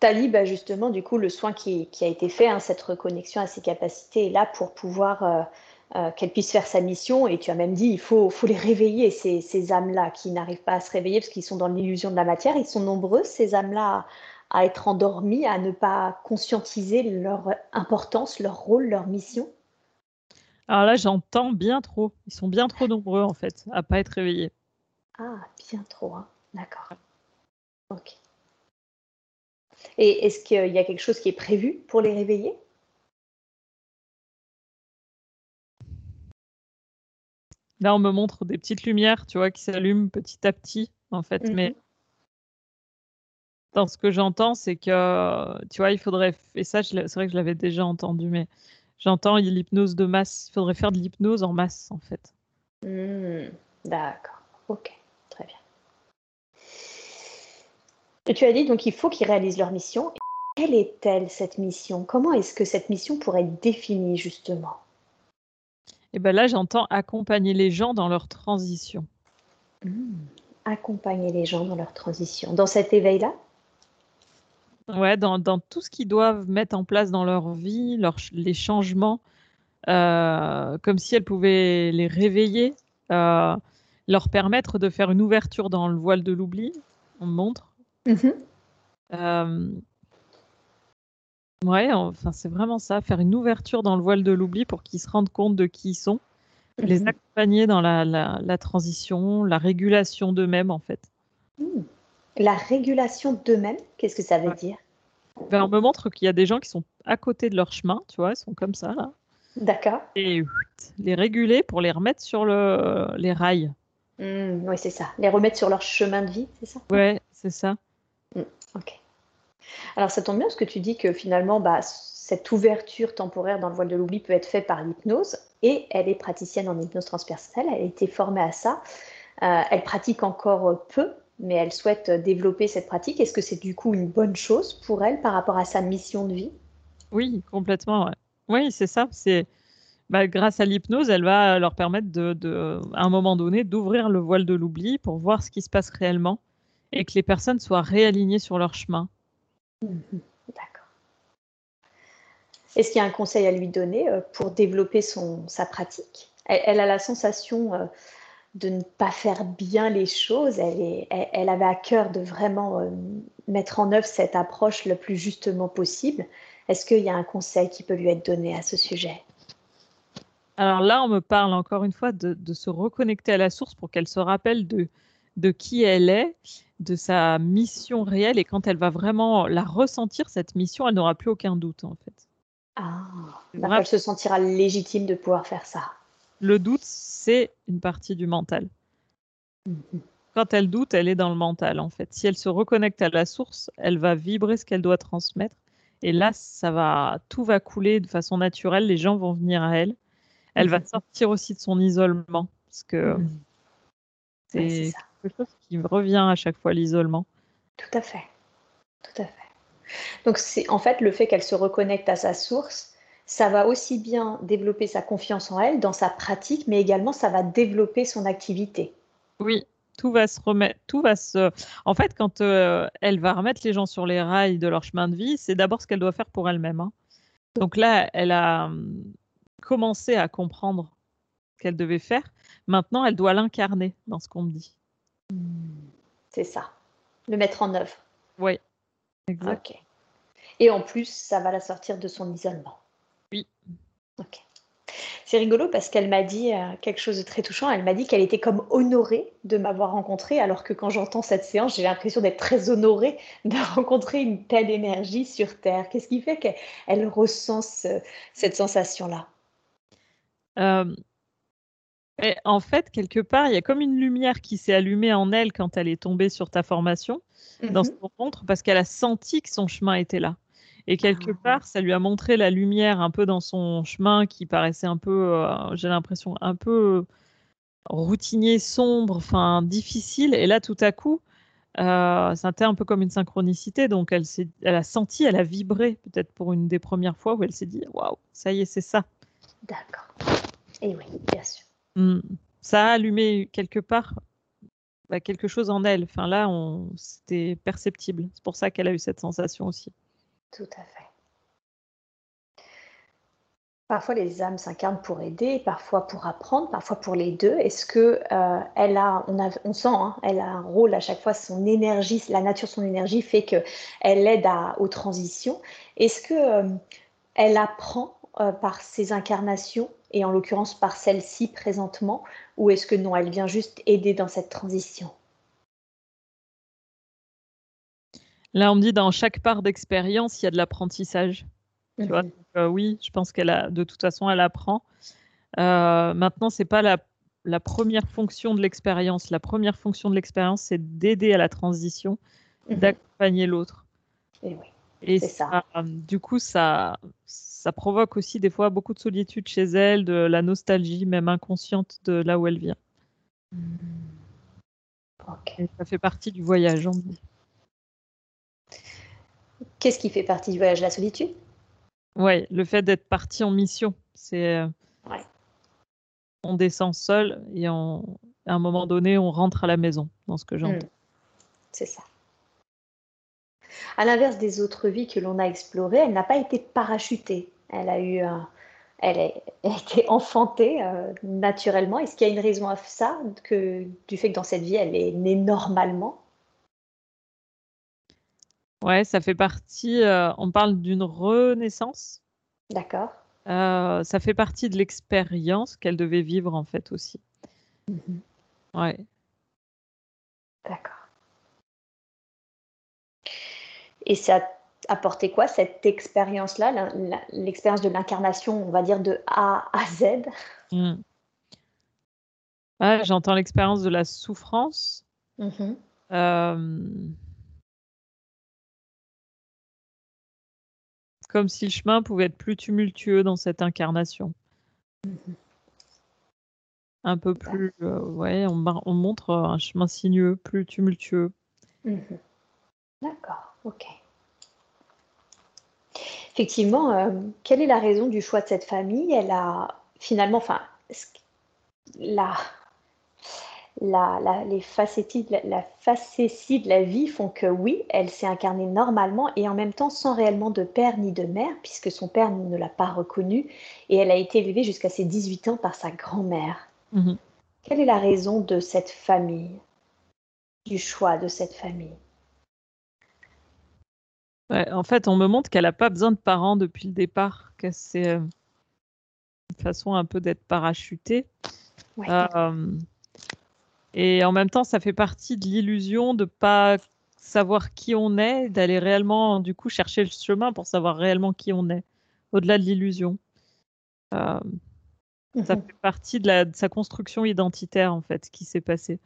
Tali, bah justement, du coup, le soin qui, qui a été fait, hein, cette reconnexion à ses capacités est là pour pouvoir euh, euh, qu'elle puisse faire sa mission. Et tu as même dit, il faut, faut les réveiller, ces, ces âmes-là qui n'arrivent pas à se réveiller parce qu'ils sont dans l'illusion de la matière. Ils sont nombreux, ces âmes-là, à, à être endormis, à ne pas conscientiser leur importance, leur rôle, leur mission. Alors là, j'entends bien trop. Ils sont bien trop nombreux, en fait, à pas être réveillés. Ah, bien trop, hein. D'accord. Ok. Et est-ce qu'il y a quelque chose qui est prévu pour les réveiller? Là, on me montre des petites lumières, tu vois, qui s'allument petit à petit, en fait. Mhm. Mais dans ce que j'entends, c'est que, tu vois, il faudrait. Et ça, c'est vrai que je l'avais déjà entendu, mais j'entends l'hypnose de masse. Il faudrait faire de l'hypnose en masse, en fait. Hmm, D'accord. Ok. Très bien. Et tu as dit donc il faut qu'ils réalisent leur mission. Quelle est-elle cette mission? Comment est-ce que cette mission pourrait être définie justement? Et ben là, j'entends accompagner les gens dans leur transition. Hmm, Accompagner les gens dans leur transition. Dans cet éveil-là? Ouais, dans, dans tout ce qu'ils doivent mettre en place dans leur vie, leur les changements, euh, comme si elles pouvaient les réveiller, euh, leur permettre de faire une ouverture dans le voile de l'oubli, on me montre. Euh, ouais, enfin, c'est vraiment ça, faire une ouverture dans le voile de l'oubli pour qu'ils se rendent compte de qui ils sont, les Mhm. accompagner dans la, la, la transition, la régulation d'eux-mêmes, en fait. Hmm. La régulation d'eux-mêmes, qu'est-ce que ça veut Ouais. dire? Ben, on me montre qu'il y a des gens qui sont à côté de leur chemin, tu vois, ils sont comme ça, là. D'accord. et les réguler pour les remettre sur le, les rails. Hmm, oui, c'est ça. Les remettre sur leur chemin de vie, c'est ça? Ouais, c'est ça. Ok. Alors ça tombe bien parce que tu dis que finalement, bah, cette ouverture temporaire dans le voile de l'oubli peut être faite par l'hypnose et elle est praticienne en hypnose transpersonnelle, elle a été formée à ça. Euh, elle pratique encore peu, mais elle souhaite développer cette pratique. Est-ce que c'est du coup une bonne chose pour elle par rapport à sa mission de vie? Oui, complètement. Ouais. Oui, c'est ça. C'est bah, grâce à l'hypnose, elle va leur permettre de, de, à un moment donné, d'ouvrir le voile de l'oubli pour voir ce qui se passe réellement et que les personnes soient réalignées sur leur chemin. D'accord. Est-ce qu'il y a un conseil à lui donner euh, pour développer son, sa pratique? Elle, elle a la sensation euh, de ne pas faire bien les choses. Elle, est, elle, elle avait à cœur de vraiment euh, mettre en œuvre cette approche le plus justement possible. Est-ce qu'il y a un conseil qui peut lui être donné à ce sujet? Alors là, on me parle encore une fois de, de se reconnecter à la source pour qu'elle se rappelle de, de qui elle est, de sa mission réelle. Et quand elle va vraiment la ressentir, cette mission, elle n'aura plus aucun doute, en fait. Ah, vrai. elle se sentira légitime de pouvoir faire ça. Le doute, c'est une partie du mental. Quand elle doute, elle est dans le mental, en fait. Si elle se reconnecte à la source, elle va vibrer ce qu'elle doit transmettre. Et là, ça va, tout va couler de façon naturelle. Les gens vont venir à elle. Elle va Mhm. sortir aussi de son isolement, parce que Mhm. C'est quelque chose qui revient à chaque fois, l'isolement. Tout à fait. Tout à fait. Donc, c'est en fait le fait qu'elle se reconnecte à sa source, ça va aussi bien développer sa confiance en elle dans sa pratique, mais également ça va développer son activité. Oui, tout va se remettre, tout va se. En fait, quand euh, elle va remettre les gens sur les rails de leur chemin de vie, c'est d'abord ce qu'elle doit faire pour elle-même. hein. Donc là, elle a hum, commencé à comprendre ce qu'elle devait faire. Maintenant, elle doit l'incarner dans ce qu'on me dit. C'est ça. Le mettre en œuvre. Oui, exact. Et en plus, ça va la sortir de son isolement. Oui. Ok. C'est rigolo parce qu'elle m'a dit euh, quelque chose de très touchant. Elle m'a dit qu'elle était comme honorée de m'avoir rencontrée, alors que quand j'entends cette séance, j'ai l'impression d'être très honorée de rencontrer une telle énergie sur Terre. Qu'est-ce qui fait qu'elle ressent cette sensation-là? Euh, En fait, quelque part, il y a comme une lumière qui s'est allumée en elle quand elle est tombée sur ta formation, dans cette mhm. rencontre, parce qu'elle a senti que son chemin était là. Et quelque ah. part, ça lui a montré la lumière un peu dans son chemin qui paraissait un peu, euh, j'ai l'impression, un peu routinier, sombre, enfin difficile. Et là, tout à coup, euh, c'était un peu comme une synchronicité. Donc, elle, elle a senti, elle a vibré, peut-être pour une des premières fois où elle s'est dit Waouh, ça y est, c'est ça. D'accord. Et oui, bien sûr. Mmh. Ça a allumé quelque part bah, quelque chose en elle. Enfin, là, c'était perceptible. C'est pour ça qu'elle a eu cette sensation aussi. Tout à fait. Parfois, les âmes s'incarnent pour aider, parfois pour apprendre, parfois pour les deux. Est-ce que euh, elle a, on, a, on sent, hein, elle a un rôle à chaque fois. Son énergie, la nature de son énergie fait que elle aide aux transitions. Est-ce que euh, elle apprend euh, par ses incarnations et en l'occurrence par celle-ci présentement, ou est-ce que non, elle vient juste aider dans cette transition? Là, on me dit dans chaque part d'expérience, il y a de l'apprentissage. Mhm. Euh, oui, je pense qu'elle a, de toute façon, elle apprend. Euh, maintenant, c'est pas la, la, première fonction de l'expérience. La première fonction de l'expérience, c'est d'aider à la transition, mhm. d'accompagner l'autre. Et, oui, Et ça, du coup, ça, ça provoque aussi des fois beaucoup de solitude chez elle, de la nostalgie, même inconsciente de là où elle vient. Mhm. ça fait partie du voyage, on dit. Qu'est-ce qui fait partie du voyage La solitude? Oui, le fait d'être parti en mission. C'est. Euh, on descend seul et à un moment donné, on rentre à la maison, dans ce que j'entends. Hmm. C'est ça. À l'inverse des autres vies que l'on a explorées, elle n'a pas été parachutée. Elle a eu Elle a été enfantée euh, naturellement. Est-ce qu'il y a une raison à ça, que, du fait que dans cette vie, elle est née normalement? Ouais, ça fait partie. Euh, on parle d'une renaissance. D'accord. Euh, ça fait partie de l'expérience qu'elle devait vivre en fait aussi. Mhm. Ouais. D'accord. Et ça a apporté quoi cette expérience-là, l'expérience de l'incarnation, on va dire de A à Z? Mmh. J'entends l'expérience de la souffrance. Mhm. Euh, comme si le chemin pouvait être plus tumultueux dans cette incarnation. Un peu plus, euh, ouais, on, on, montre un chemin sinueux, plus tumultueux. Mhm. D'accord, ok. Effectivement, euh, quelle est la raison du choix de cette famille? Elle a finalement, enfin, la, la, les facéties, la, la facétie de la vie font que oui, elle s'est incarnée normalement et en même temps sans réellement de père ni de mère, puisque son père ne l'a pas reconnue, et elle a été élevée jusqu'à ses 18 ans par sa grand-mère. Mhm. Quelle est la raison de cette famille, du choix de cette famille? En fait, on me montre qu'elle n'a pas besoin de parents depuis le départ, que c'est euh, une façon un peu d'être parachutée. Euh, et en même temps, ça fait partie de l'illusion de pas savoir qui on est, d'aller réellement, du coup, chercher le chemin pour savoir réellement qui on est, au-delà de l'illusion. Euh, ça mhm. fait partie de, la, de, sa construction identitaire, en fait, qui s'est passé.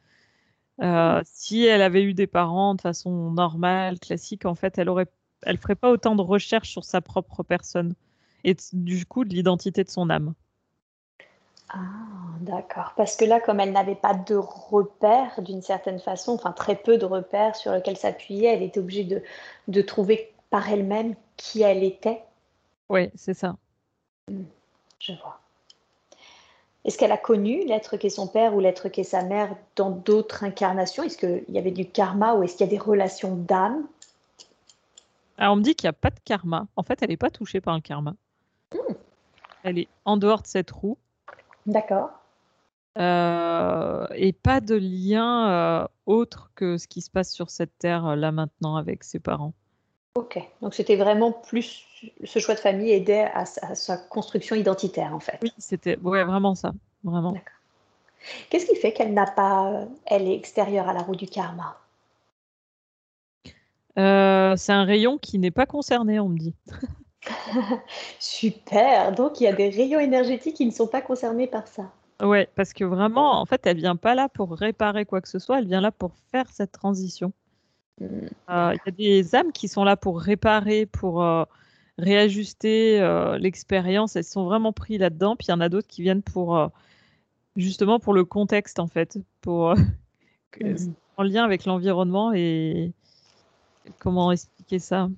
Euh, si elle avait eu des parents de façon normale, classique, en fait, elle aurait, elle ferait pas autant de recherches sur sa propre personne et du coup de l'identité de son âme. Ah, d'accord. Parce que là, comme elle n'avait pas de repères d'une certaine façon, enfin très peu de repères sur lesquels s'appuyer, elle était obligée de, de trouver par elle-même qui elle était. Oui, c'est ça. Hmm, je vois. Est-ce qu'elle a connu l'être qu'est son père ou l'être qu'est sa mère dans d'autres incarnations? Est-ce qu'il y avait du karma ou est-ce qu'il y a des relations d'âme? Alors, on me dit qu'il n'y a pas de karma. En fait, elle n'est pas touchée par le karma. Hmm. Elle est en dehors de cette roue. D'accord. Euh, et pas de lien euh, autre que ce qui se passe sur cette terre euh, là maintenant avec ses parents. Ok, donc c'était vraiment plus ce choix de famille aidait à, sa construction identitaire en fait. Oui, c'était ouais, vraiment ça, vraiment. D'accord. Qu'est-ce qui fait qu'elle n'a pas, elle est extérieure à la roue du karma? Euh, C'est un rayon qui n'est pas concerné, on me dit. Super, donc il y a des rayons énergétiques qui ne sont pas concernés par ça. Ouais, parce que vraiment, en fait, elle vient pas là pour réparer quoi que ce soit, elle vient là pour faire cette transition. Hmm. Euh, il y a des âmes qui sont là pour réparer, pour euh, réajuster l'expérience. Elles sont vraiment pris là-dedans. Puis il y en a d'autres qui viennent pour justement pour le contexte en fait, pour mhm. en lien avec l'environnement et comment expliquer ça?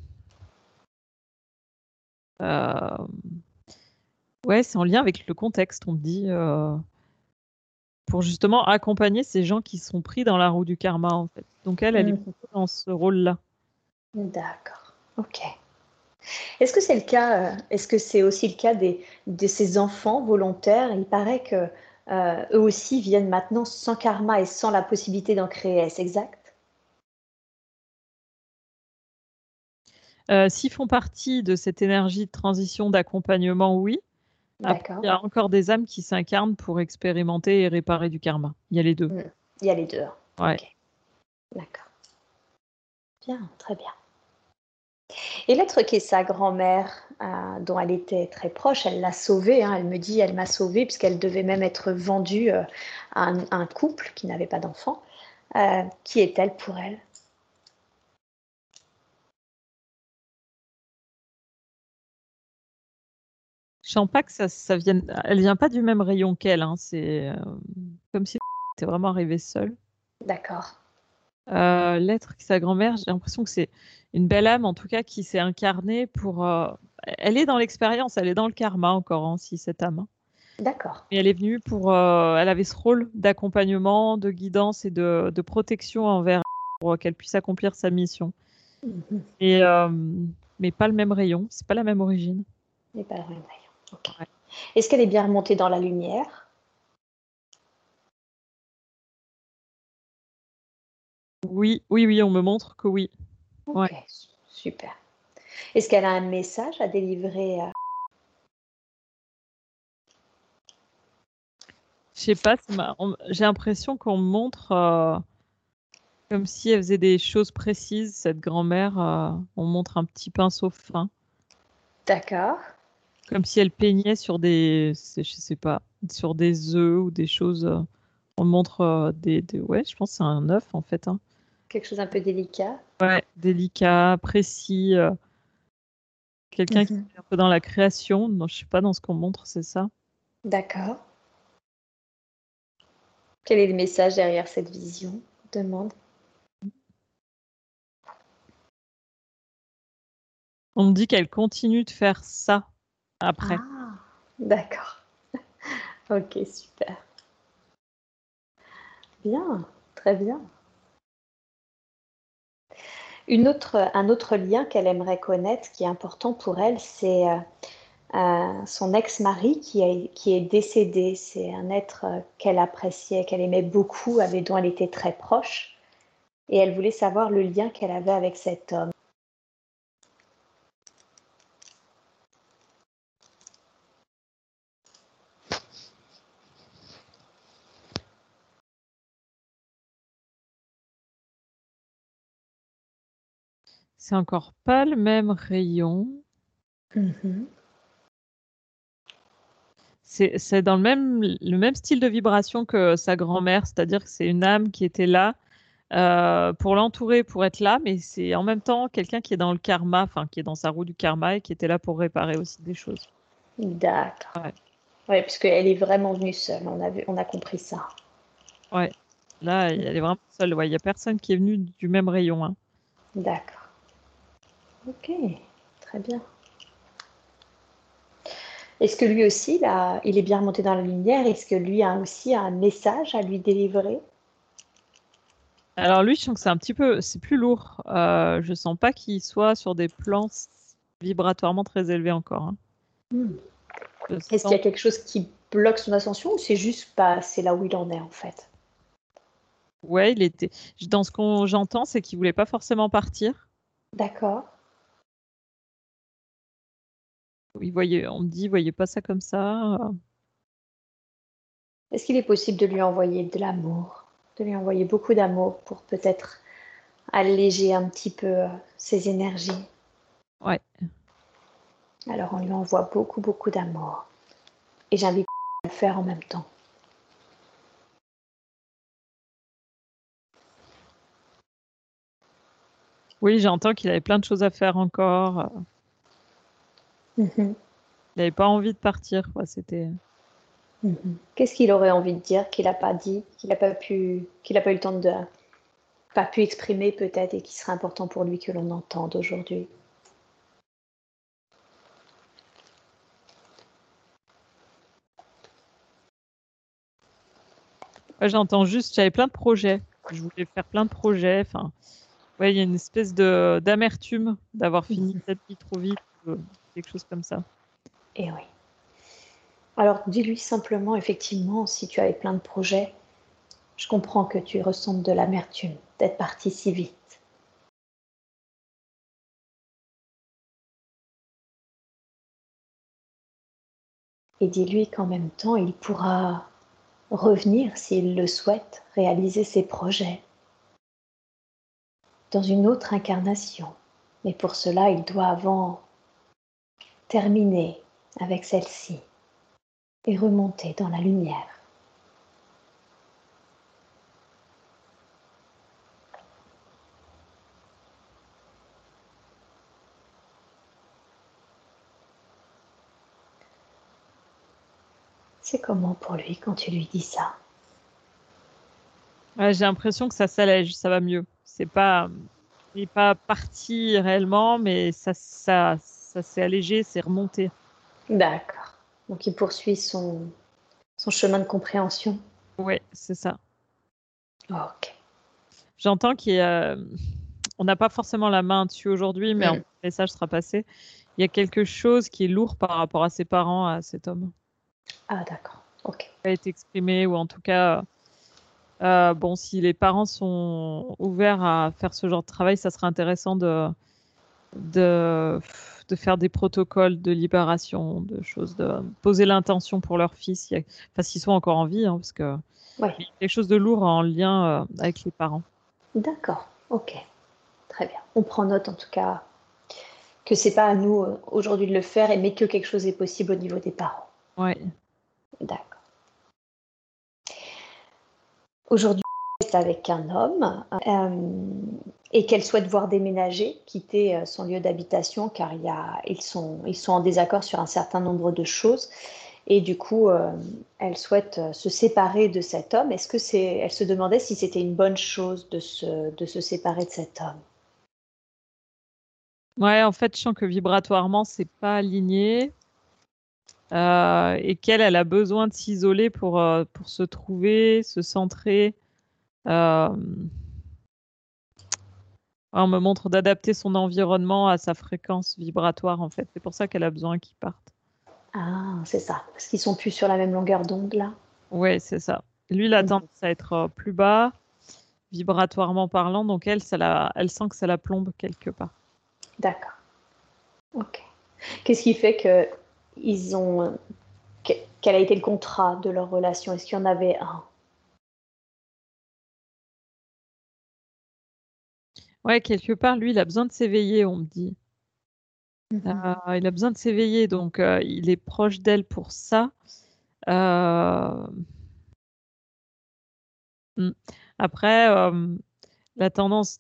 Euh, ouais, c'est en lien avec le contexte, on me dit, euh, pour justement accompagner ces gens qui sont pris dans la roue du karma en fait. Donc elle, elle est mhm. dans ce rôle-là. D'accord. Ok. Est-ce que c'est le cas euh, Est-ce que c'est aussi le cas des, de ces enfants volontaires? Il paraît que euh, eux aussi viennent maintenant sans karma et sans la possibilité d'en créer. Est-ce exact? Euh, S'ils font partie de cette énergie de transition, d'accompagnement, oui. il y a encore des âmes qui s'incarnent pour expérimenter et réparer du karma. Il y a les deux. Hmm. Il y a les deux. Ouais. D'accord. Bien, très bien. Et l'être qui est sa grand-mère, euh, dont elle était très proche, elle l'a sauvée. Hein. elle me dit, elle m'a sauvée, puisqu'elle devait même être vendue euh, à, un, couple qui n'avait pas d'enfant. Euh, qui est-elle pour elle? Sens pas que ça, ça vienne. Elle vient pas du même rayon qu'elle. Hein. C'est comme si était vraiment arrivée seule. D'accord. L'être qui sa grand-mère, j'ai l'impression que c'est une belle âme en tout cas qui s'est incarnée pour. Euh, elle est dans l'expérience, elle est dans le karma encore, hein, si cette âme. Hein. D'accord. Et elle est venue pour. Euh, elle avait ce rôle d'accompagnement, de guidance et de, protection envers pour qu'elle puisse accomplir sa mission. Mhm. Et euh, mais pas le même rayon, c'est pas la même origine. Mais pas le même rayon. Est-ce qu'elle est bien remontée dans la lumière? Oui, oui, oui, on me montre que oui. Ok, super. Est-ce qu'elle a un message à délivrer à... Je sais pas, j'ai l'impression qu'on montre euh, comme si elle faisait des choses précises, cette grand-mère. Euh, on montre un petit pinceau fin. D'accord. Comme si elle peignait sur des, je sais pas, sur des œufs ou des choses. Euh, on montre des, ouais, je pense que c'est un œuf en fait. Hein quelque chose un peu délicat. Ouais, délicat, précis. Euh, quelqu'un qui mhm. est un peu dans la création. Non, je sais pas dans ce qu'on montre, c'est ça. D'accord. Quel est le message derrière cette vision Demande? On me dit qu'elle continue de faire ça après. Ah, d'accord. ok, super. Bien, très bien un autre lien qu'elle aimerait connaître, qui est important pour elle, c'est euh, euh, son ex-mari qui, est décédé. C'est un être euh, qu'elle appréciait, qu'elle aimait beaucoup, avec dont elle était très proche. Et elle voulait savoir le lien qu'elle avait avec cet homme. C'est encore pas le même rayon. Mhm. C'est dans le même, le même style de vibration que sa grand-mère, c'est-à-dire que c'est une âme qui était là euh, pour l'entourer, pour être là, mais c'est en même temps quelqu'un qui est dans le karma, enfin qui est dans sa roue du karma et qui était là pour réparer aussi des choses. D'accord. Ouais. puisqu'elle est vraiment venue seule, on a, on a compris ça. Ouais, là, elle est vraiment seule. Il n'y a personne qui est venu du même rayon. Hein. D'accord. Ok, très bien. Est-ce que lui aussi, là, il est bien remonté dans la lumière? Est-ce que lui a aussi un message à lui délivrer? Alors lui, je sens que c'est un petit peu, c'est plus lourd. Euh, je sens pas qu'il soit sur des plans vibratoirement très élevés encore. Hein. Hmm. Est-ce qu'il y a quelque chose qui bloque son ascension ou c'est juste pas, c'est là où il en est en fait? Ouais, il était. Dans ce qu'on j'entends, c'est qu'il voulait pas forcément partir. D'accord. Il voyait, on me dit, voyez pas ça comme ça. Est-ce qu'il est possible de lui envoyer de l'amour, de lui envoyer beaucoup d'amour pour peut-être alléger un petit peu euh, ses énergies? Ouais. Alors on lui envoie beaucoup, beaucoup d'amour. Et j'invite à le faire en même temps. Oui, j'entends qu'il avait plein de choses à faire encore. Mhm. Il n'avait pas envie de partir. C'était. Mhm. Qu'est-ce qu'il aurait envie de dire qu'il n'a pas dit, qu'il n'a pas pu, qu'il n'a pas eu le temps de, pas pu exprimer peut-être et qui serait important pour lui que l'on entende aujourd'hui? J'entends juste, j'avais plein de projets. Je voulais faire plein de projets. Enfin, ouais, il y a une espèce de d'amertume d'avoir fini mhm. cette vie trop vite, quelque chose comme ça. Et oui. Alors, dis-lui simplement, effectivement, si tu avais plein de projets, je comprends que tu ressentes de l'amertume d'être parti si vite. Et dis-lui qu'en même temps, il pourra revenir, s'il le souhaite, réaliser ses projets dans une autre incarnation. Mais pour cela, il doit avant terminer avec celle-ci et remonter dans la lumière. C'est comment pour lui quand tu lui dis ça? J'ai l'impression que ça s'allège, ça va mieux. C'est pas, il n'est pas parti réellement, mais ça, ça, ça s'est allégé, c'est remonté. D'accord. Donc il poursuit son, son chemin de compréhension. Oui, c'est ça. ok. J'entends qu'on a... n'a pas forcément la main dessus aujourd'hui, mais un mm. message sera passé. Il y a quelque chose qui est lourd par rapport à ses parents, à cet homme. Ah, d'accord. Ok. A été exprimé, ou en tout cas, euh, bon, si les parents sont ouverts à faire ce genre de travail, ça serait intéressant de, de, de faire des protocoles de libération, de choses, de poser l'intention pour leur fils, enfin, s'ils sont encore en vie, hein, parce que ouais. y a quelque chose de lourd en lien euh, avec les parents. D'accord. Ok. Très bien. On prend note en tout cas que c'est pas à nous euh, aujourd'hui de le faire, mais que quelque chose est possible au niveau des parents. Ouais. D'accord. Aujourd'hui, elle est avec un homme euh, et qu'elle souhaite voir déménager, quitter euh, son lieu d'habitation car il y a, ils, sont, ils sont en désaccord sur un certain nombre de choses. Et du coup, euh, elle souhaite se séparer de cet homme. Est-ce que c'est, elle se demandait si c'était une bonne chose de se, de se séparer de cet homme? Ouais, en fait, je sens que vibratoirement, c'est pas aligné. Euh, et qu'elle, elle a besoin de s'isoler pour, euh, pour se trouver, se centrer. Euh, on me montre d'adapter son environnement à sa fréquence vibratoire, en fait. C'est pour ça qu'elle a besoin qu'il parte. Ah, c'est ça. Parce qu'ils sont plus sur la même longueur d'onde, là. Oui, c'est ça. Lui, il a tendance à être plus bas, vibratoirement parlant. Donc, elle, ça la, elle sent que ça la plombe quelque part. D'accord. Ok. Qu'est-ce qui fait que ils ont. Quel a été le contrat de leur relation? Est-ce qu'il y en avait un? Ouais, quelque part, lui, il a besoin de s'éveiller, on me dit. Mm-hmm. Euh, il a besoin de s'éveiller, donc euh, il est proche d'elle pour ça. Euh, hmm. Après, la tendance,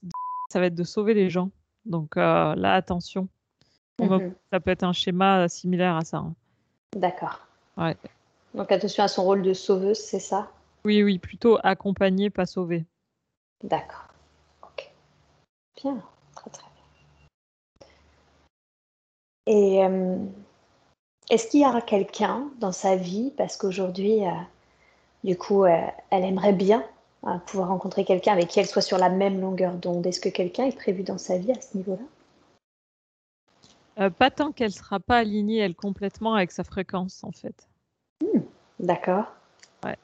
ça va être de sauver les gens. Donc là, attention. Mhm. Ça peut être un schéma similaire à ça. Hein. D'accord. Ouais. Donc attention à son rôle de sauveuse, c'est ça? Oui, oui, plutôt accompagner, pas sauver. D'accord. Bien, très très bien. Et euh, est-ce qu'il y aura quelqu'un dans sa vie, parce qu'aujourd'hui, euh, du coup, euh, elle aimerait bien pouvoir rencontrer quelqu'un avec qui elle soit sur la même longueur d'onde? Est-ce que quelqu'un est prévu dans sa vie à ce niveau-là? Pas tant qu'elle sera pas alignée, elle, complètement avec sa fréquence, en fait. Hmm, d'accord. Ouais.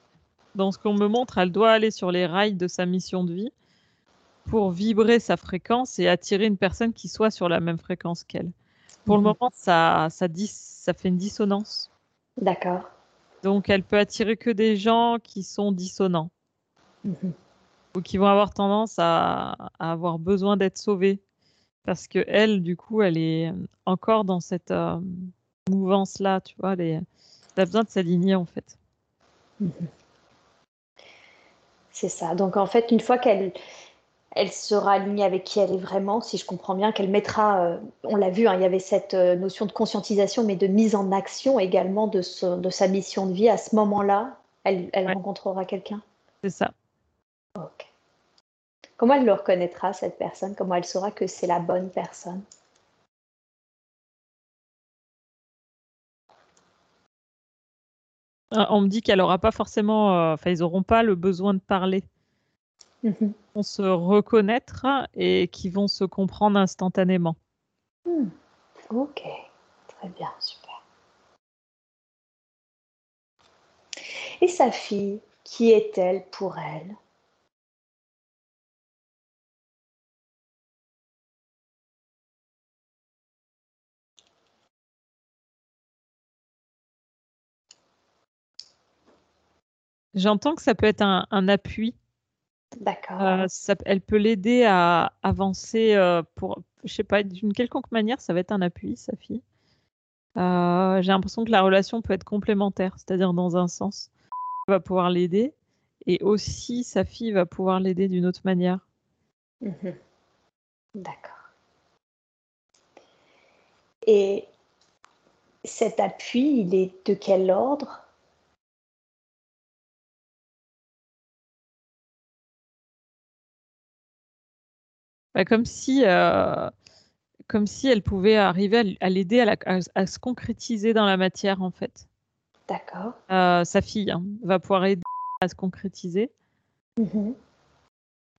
Dans ce qu'on me montre, elle doit aller sur les rails de sa mission de vie pour vibrer sa fréquence et attirer une personne qui soit sur la même fréquence qu'elle. Pour le Mhm. moment, ça, ça, dis- ça fait une dissonance. D'accord. Donc, elle peut attirer que des gens qui sont dissonants Mhm. ou qui vont avoir tendance à, à avoir besoin d'être sauvés. Parce que elle, du coup, elle est encore dans cette euh, mouvance-là, tu vois. Elle, est- elle a besoin de s'aligner, en fait. C'est ça. Donc en fait, une fois qu'elle elle sera alignée avec qui elle est vraiment, si je comprends bien, qu'elle mettra, euh, on l'a vu, hein, il y avait cette euh, notion de conscientisation, mais de mise en action également de, ce- de sa mission de vie. À ce moment-là, elle, elle Ouais. rencontrera quelqu'un. C'est ça. Ok. Comment elle le reconnaîtra, cette personne? Comment elle saura que c'est la bonne personne? Euh, On me dit qu'elle aura pas forcément, euh, enfin, ils n'auront pas le besoin de parler. Mhm. Vont se reconnaître et qui vont se comprendre instantanément. Hmm. Ok, très bien, super. Et sa fille, qui est-elle pour elle? J'entends que ça peut être un, un appui. D'accord. Euh, ça- elle peut l'aider à avancer euh, pour, je sais pas, d'une quelconque manière, ça va être un appui, sa fille. Euh, j'ai l'impression que la relation peut être complémentaire, c'est-à-dire dans un sens, elle va pouvoir l'aider et aussi sa fille va pouvoir l'aider d'une autre manière. Mhm. D'accord. Et cet appui, il est de quel ordre? Bah, comme si, euh, comme si elle pouvait arriver à l'aider à, la- à- à se concrétiser dans la matière en fait. D'accord. Euh, sa fille hein, va pouvoir aider à se concrétiser. Mhm.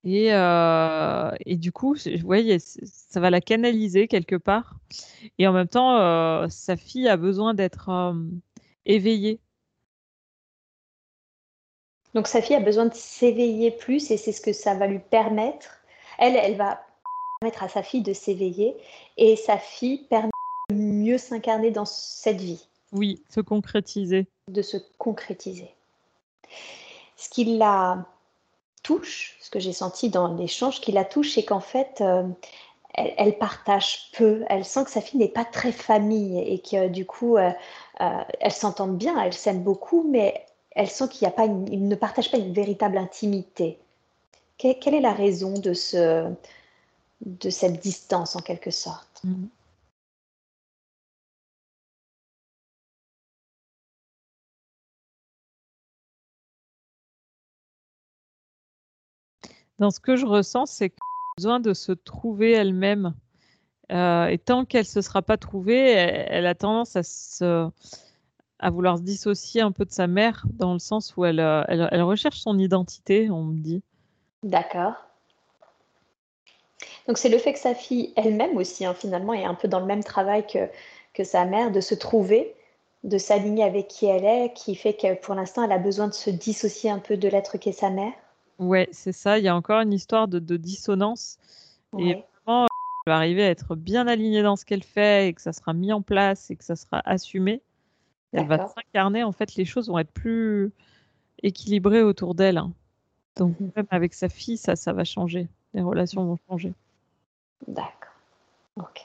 Et, euh, et du coup, c- ça va la canaliser quelque part. Et en même temps, euh, sa fille a besoin d'être éveillée. Donc sa fille a besoin de s'éveiller plus et c'est ce que ça va lui permettre. Elle, elle va permettre à sa fille de s'éveiller et sa fille permet de mieux s'incarner dans cette vie. Oui, se concrétiser. de se concrétiser. Ce qui la touche, ce que j'ai senti dans l'échange qui la touche, c'est qu'en fait, euh, elle, elle partage peu. Elle sent que sa fille n'est pas très famille et que du coup, euh, euh, elles s'entendent bien, elles s'aiment beaucoup, mais elle sent qu'il a pas une- ils ne partagent pas une véritable intimité. Que- quelle est la raison de, ce, de cette distance en quelque sorte? Mm. Dans ce que je ressens, c'est qu'elle a besoin de se trouver elle-même. Euh, et tant qu'elle ne se sera pas trouvée, elle, a tendance à, se, à vouloir se dissocier un peu de sa mère, dans le sens où elle, euh, elle recherche son identité, on me dit. D'accord. Donc c'est le fait que sa fille elle-même aussi, hein, finalement, est un peu dans le même travail que, que sa mère, de se trouver, de s'aligner avec qui elle est, qui fait que pour l'instant, elle a besoin de se dissocier un peu de l'être qu'est sa mère. Ouais, c'est ça. Il y a encore une histoire de, de dissonance. Et vraiment, elle va arriver à être bien alignée dans ce qu'elle fait et que ça sera mis en place et que ça sera assumé. Elle va s'incarner. En fait, les choses vont être plus équilibrées autour d'elle. hein. Donc, Mhm. même avec sa fille, ça, ça va changer. Les relations vont changer. D'accord. Ok.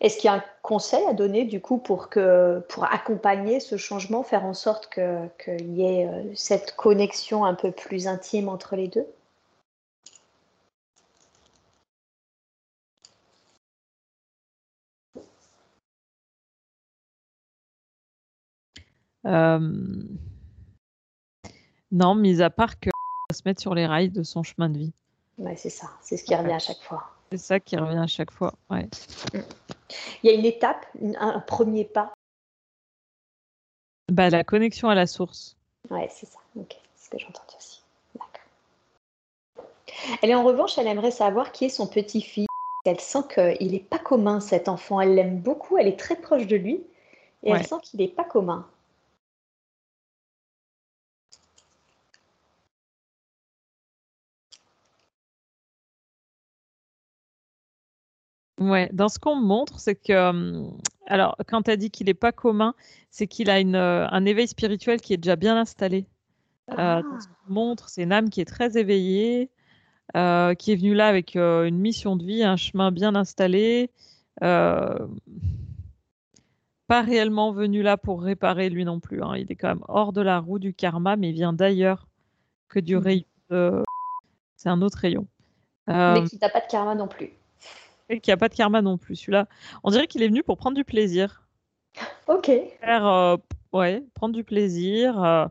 Est-ce qu'il y a un conseil à donner du coup pour, que, pour accompagner ce changement, faire en sorte que- qu'il y ait euh, cette connexion un peu plus intime entre les deux? Euh, Non, mis à part que se mettre sur les rails de son chemin de vie. Ouais, c'est ça, c'est ce qui revient à chaque fois. C'est ça qui revient à chaque fois. Ouais. Il y a une étape, un, un premier pas. Bah, la connexion à la source. Ouais, c'est ça. Ok, c'est ce que j'ai entendu aussi. D'accord. Elle est en revanche, elle aimerait savoir qui est son petit-fils. Elle sent qu'il n'est pas commun cet enfant. Elle l'aime beaucoup, elle est très proche de lui et Ouais. elle sent qu'il n'est pas commun. Ouais, dans ce qu'on me montre, c'est que, euh, alors, quand tu as dit qu'il n'est pas commun, c'est qu'il a une, euh, un éveil spirituel qui est déjà bien installé. Euh, Ah. dans ce qu'on me montre, c'est une âme qui est très éveillée, euh, qui est venue là avec euh, une mission de vie, un chemin bien installé. pas réellement venu là pour réparer lui non plus. hein. Il est quand même hors de la roue du karma, mais il vient d'ailleurs que du Mhm. rayon. C'est un autre rayon. Mais qui n'a pas de karma non plus. Et qui a pas de karma non plus. Celui-là, on dirait qu'il est venu pour prendre du plaisir. Ok. Faire, euh, ouais, prendre du plaisir. euh,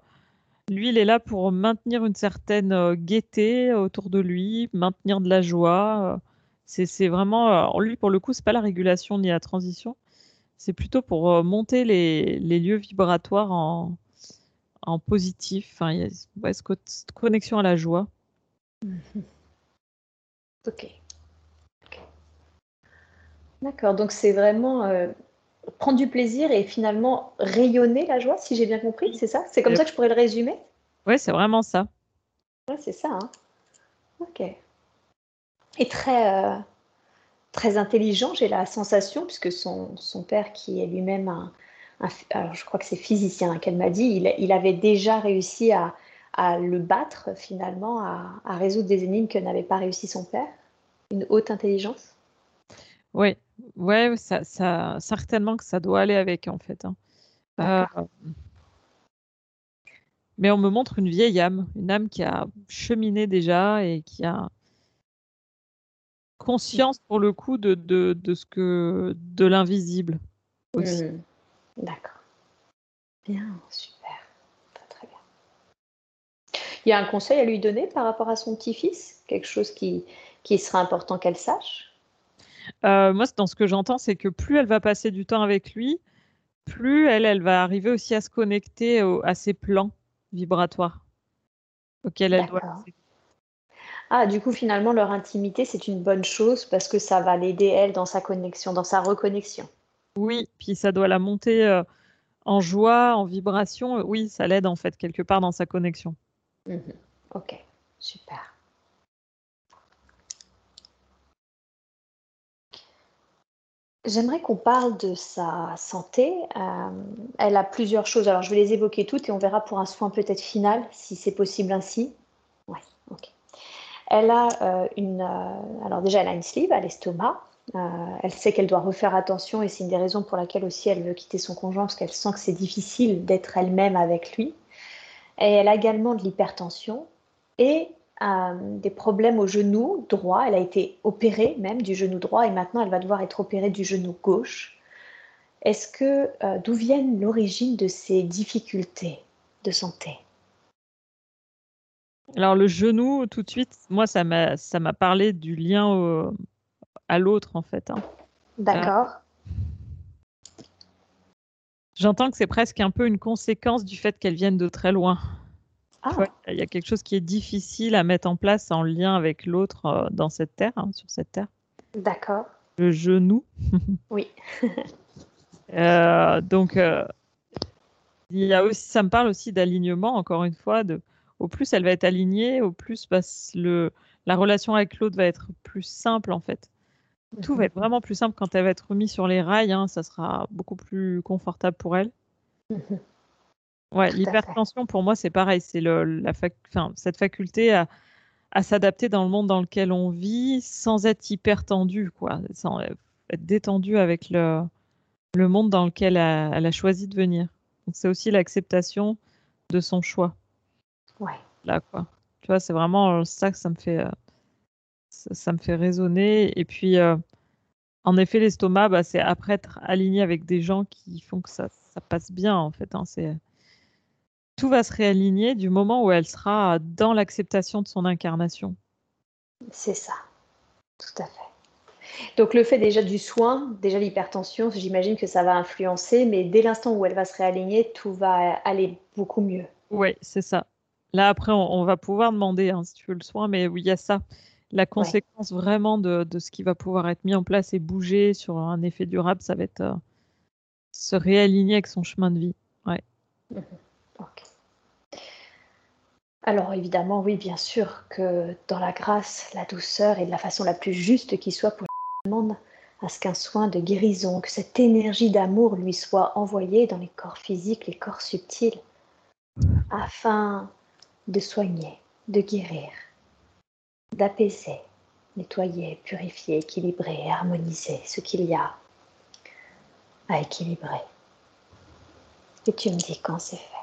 lui, il est là pour maintenir une certaine euh, gaieté autour de lui, maintenir de la joie. c'est vraiment, lui, pour le coup, c'est pas la régulation ni la transition. C'est plutôt pour monter les, les lieux vibratoires en, en positif. Enfin, il y a ouais, cette connexion à la joie. Ok. D'accord. Donc c'est vraiment euh, prendre du plaisir et finalement rayonner la joie, si j'ai bien compris, c'est ça? C'est comme ça que je pourrais le résumer? Ouais, c'est vraiment ça. Ouais, c'est ça. hein. Ok. Et très, euh, très intelligent, j'ai la sensation, puisque son, son père, qui est lui-même un, alors je crois que c'est physicien hein, qu'elle m'a dit, il, il avait déjà réussi à, à le battre finalement, à, à résoudre des énigmes que n'avait pas réussi son père. Une haute intelligence? Ouais, ouais, ça, ça, certainement que ça doit aller avec en fait. hein. Euh, mais on me montre une vieille âme, une âme qui a cheminé déjà et qui a conscience pour le coup de, de, de ce que de l'invisible aussi. Hmm. D'accord. Bien, super. Très, très bien. Il y a un conseil à lui donner par rapport à son petit-fils? Quelque chose qui, qui sera important qu'elle sache? Euh, moi, dans ce que j'entends, c'est que plus elle va passer du temps avec lui, plus elle, elle va arriver aussi à se connecter au- à ses plans vibratoires auxquels elle doit. Ah, du coup, finalement, leur intimité, c'est une bonne chose parce que ça va l'aider, elle, dans sa connexion, dans sa reconnexion. Oui, puis ça doit la monter euh, en joie, en vibration. Oui, ça l'aide en fait quelque part dans sa connexion. Mhm. Ok, super. J'aimerais qu'on parle de sa santé. Euh, elle a plusieurs choses. Alors, je vais les évoquer toutes et on verra pour un soin peut-être final, si c'est possible ainsi. Oui, ok. Elle a euh, une. euh, alors, déjà, elle a une sleeve à l'estomac. Elle sait qu'elle doit refaire attention et c'est une des raisons pour laquelle aussi elle veut quitter son conjoint parce qu'elle sent que c'est difficile d'être elle-même avec lui. Et elle a également de l'hypertension et euh, des problèmes au genou droit. Elle a été opérée même du genou droit et maintenant elle va devoir être opérée du genou gauche. Est-ce que euh, d'où viennent l'origine de ces difficultés de santé? Alors le genou, tout de suite, moi ça m'a ça m'a parlé du lien au- à l'autre en fait. hein. D'accord. J'entends que c'est presque un peu une conséquence du fait qu'elle vienne de très loin. Ah, Ouais, Il y a quelque chose qui est difficile à mettre en place en lien avec l'autre euh, dans cette terre, hein, sur cette terre. d'accord. Le genou. Oui. Euh, donc, euh, il y a aussi, ça me parle aussi d'alignement, encore une fois. De, au plus elle va être alignée, au plus bah, le, la relation avec l'autre va être plus simple, en fait. Tout va être vraiment plus simple quand elle va être remise sur les rails. hein, ça sera beaucoup plus confortable pour elle. Mhm. Ouais, l'hypertension, pour moi, c'est pareil. C'est la fac- enfin, cette faculté à, à s'adapter dans le monde dans lequel on vit sans être hyper tendu, quoi. Sans être détendu avec le, le monde dans lequel elle, elle a choisi de venir. Donc, c'est aussi l'acceptation de son choix, Ouais. là, quoi. Tu vois, c'est vraiment euh, ça que ça me fait, euh, ça, ça me fait résonner. Et puis, euh, en effet, l'estomac, bah, c'est après être aligné avec des gens qui font que ça, ça passe bien, en fait. hein. C'est tout va se réaligner du moment où elle sera dans l'acceptation de son incarnation. C'est ça. Tout à fait. Donc le fait déjà du soin, déjà l'hypertension, j'imagine que ça va influencer, mais dès l'instant où elle va se réaligner, tout va aller beaucoup mieux. Oui, c'est ça. Là, après, on, on va pouvoir demander hein, si tu veux le soin, mais oui, il y a ça. La conséquence vraiment de, de ce qui va pouvoir être mis en place et bouger sur un effet durable, ça va être euh, se réaligner avec son chemin de vie. Ouais. Ok. Alors évidemment, oui, bien sûr que dans la grâce, la douceur et de la façon la plus juste qui soit pour le monde, à ce qu'un soin de guérison, que cette énergie d'amour lui soit envoyée dans les corps physiques, les corps subtils, afin de soigner, de guérir, d'apaiser, nettoyer, purifier, équilibrer, harmoniser ce qu'il y a à équilibrer. Et tu me dis quand c'est fait.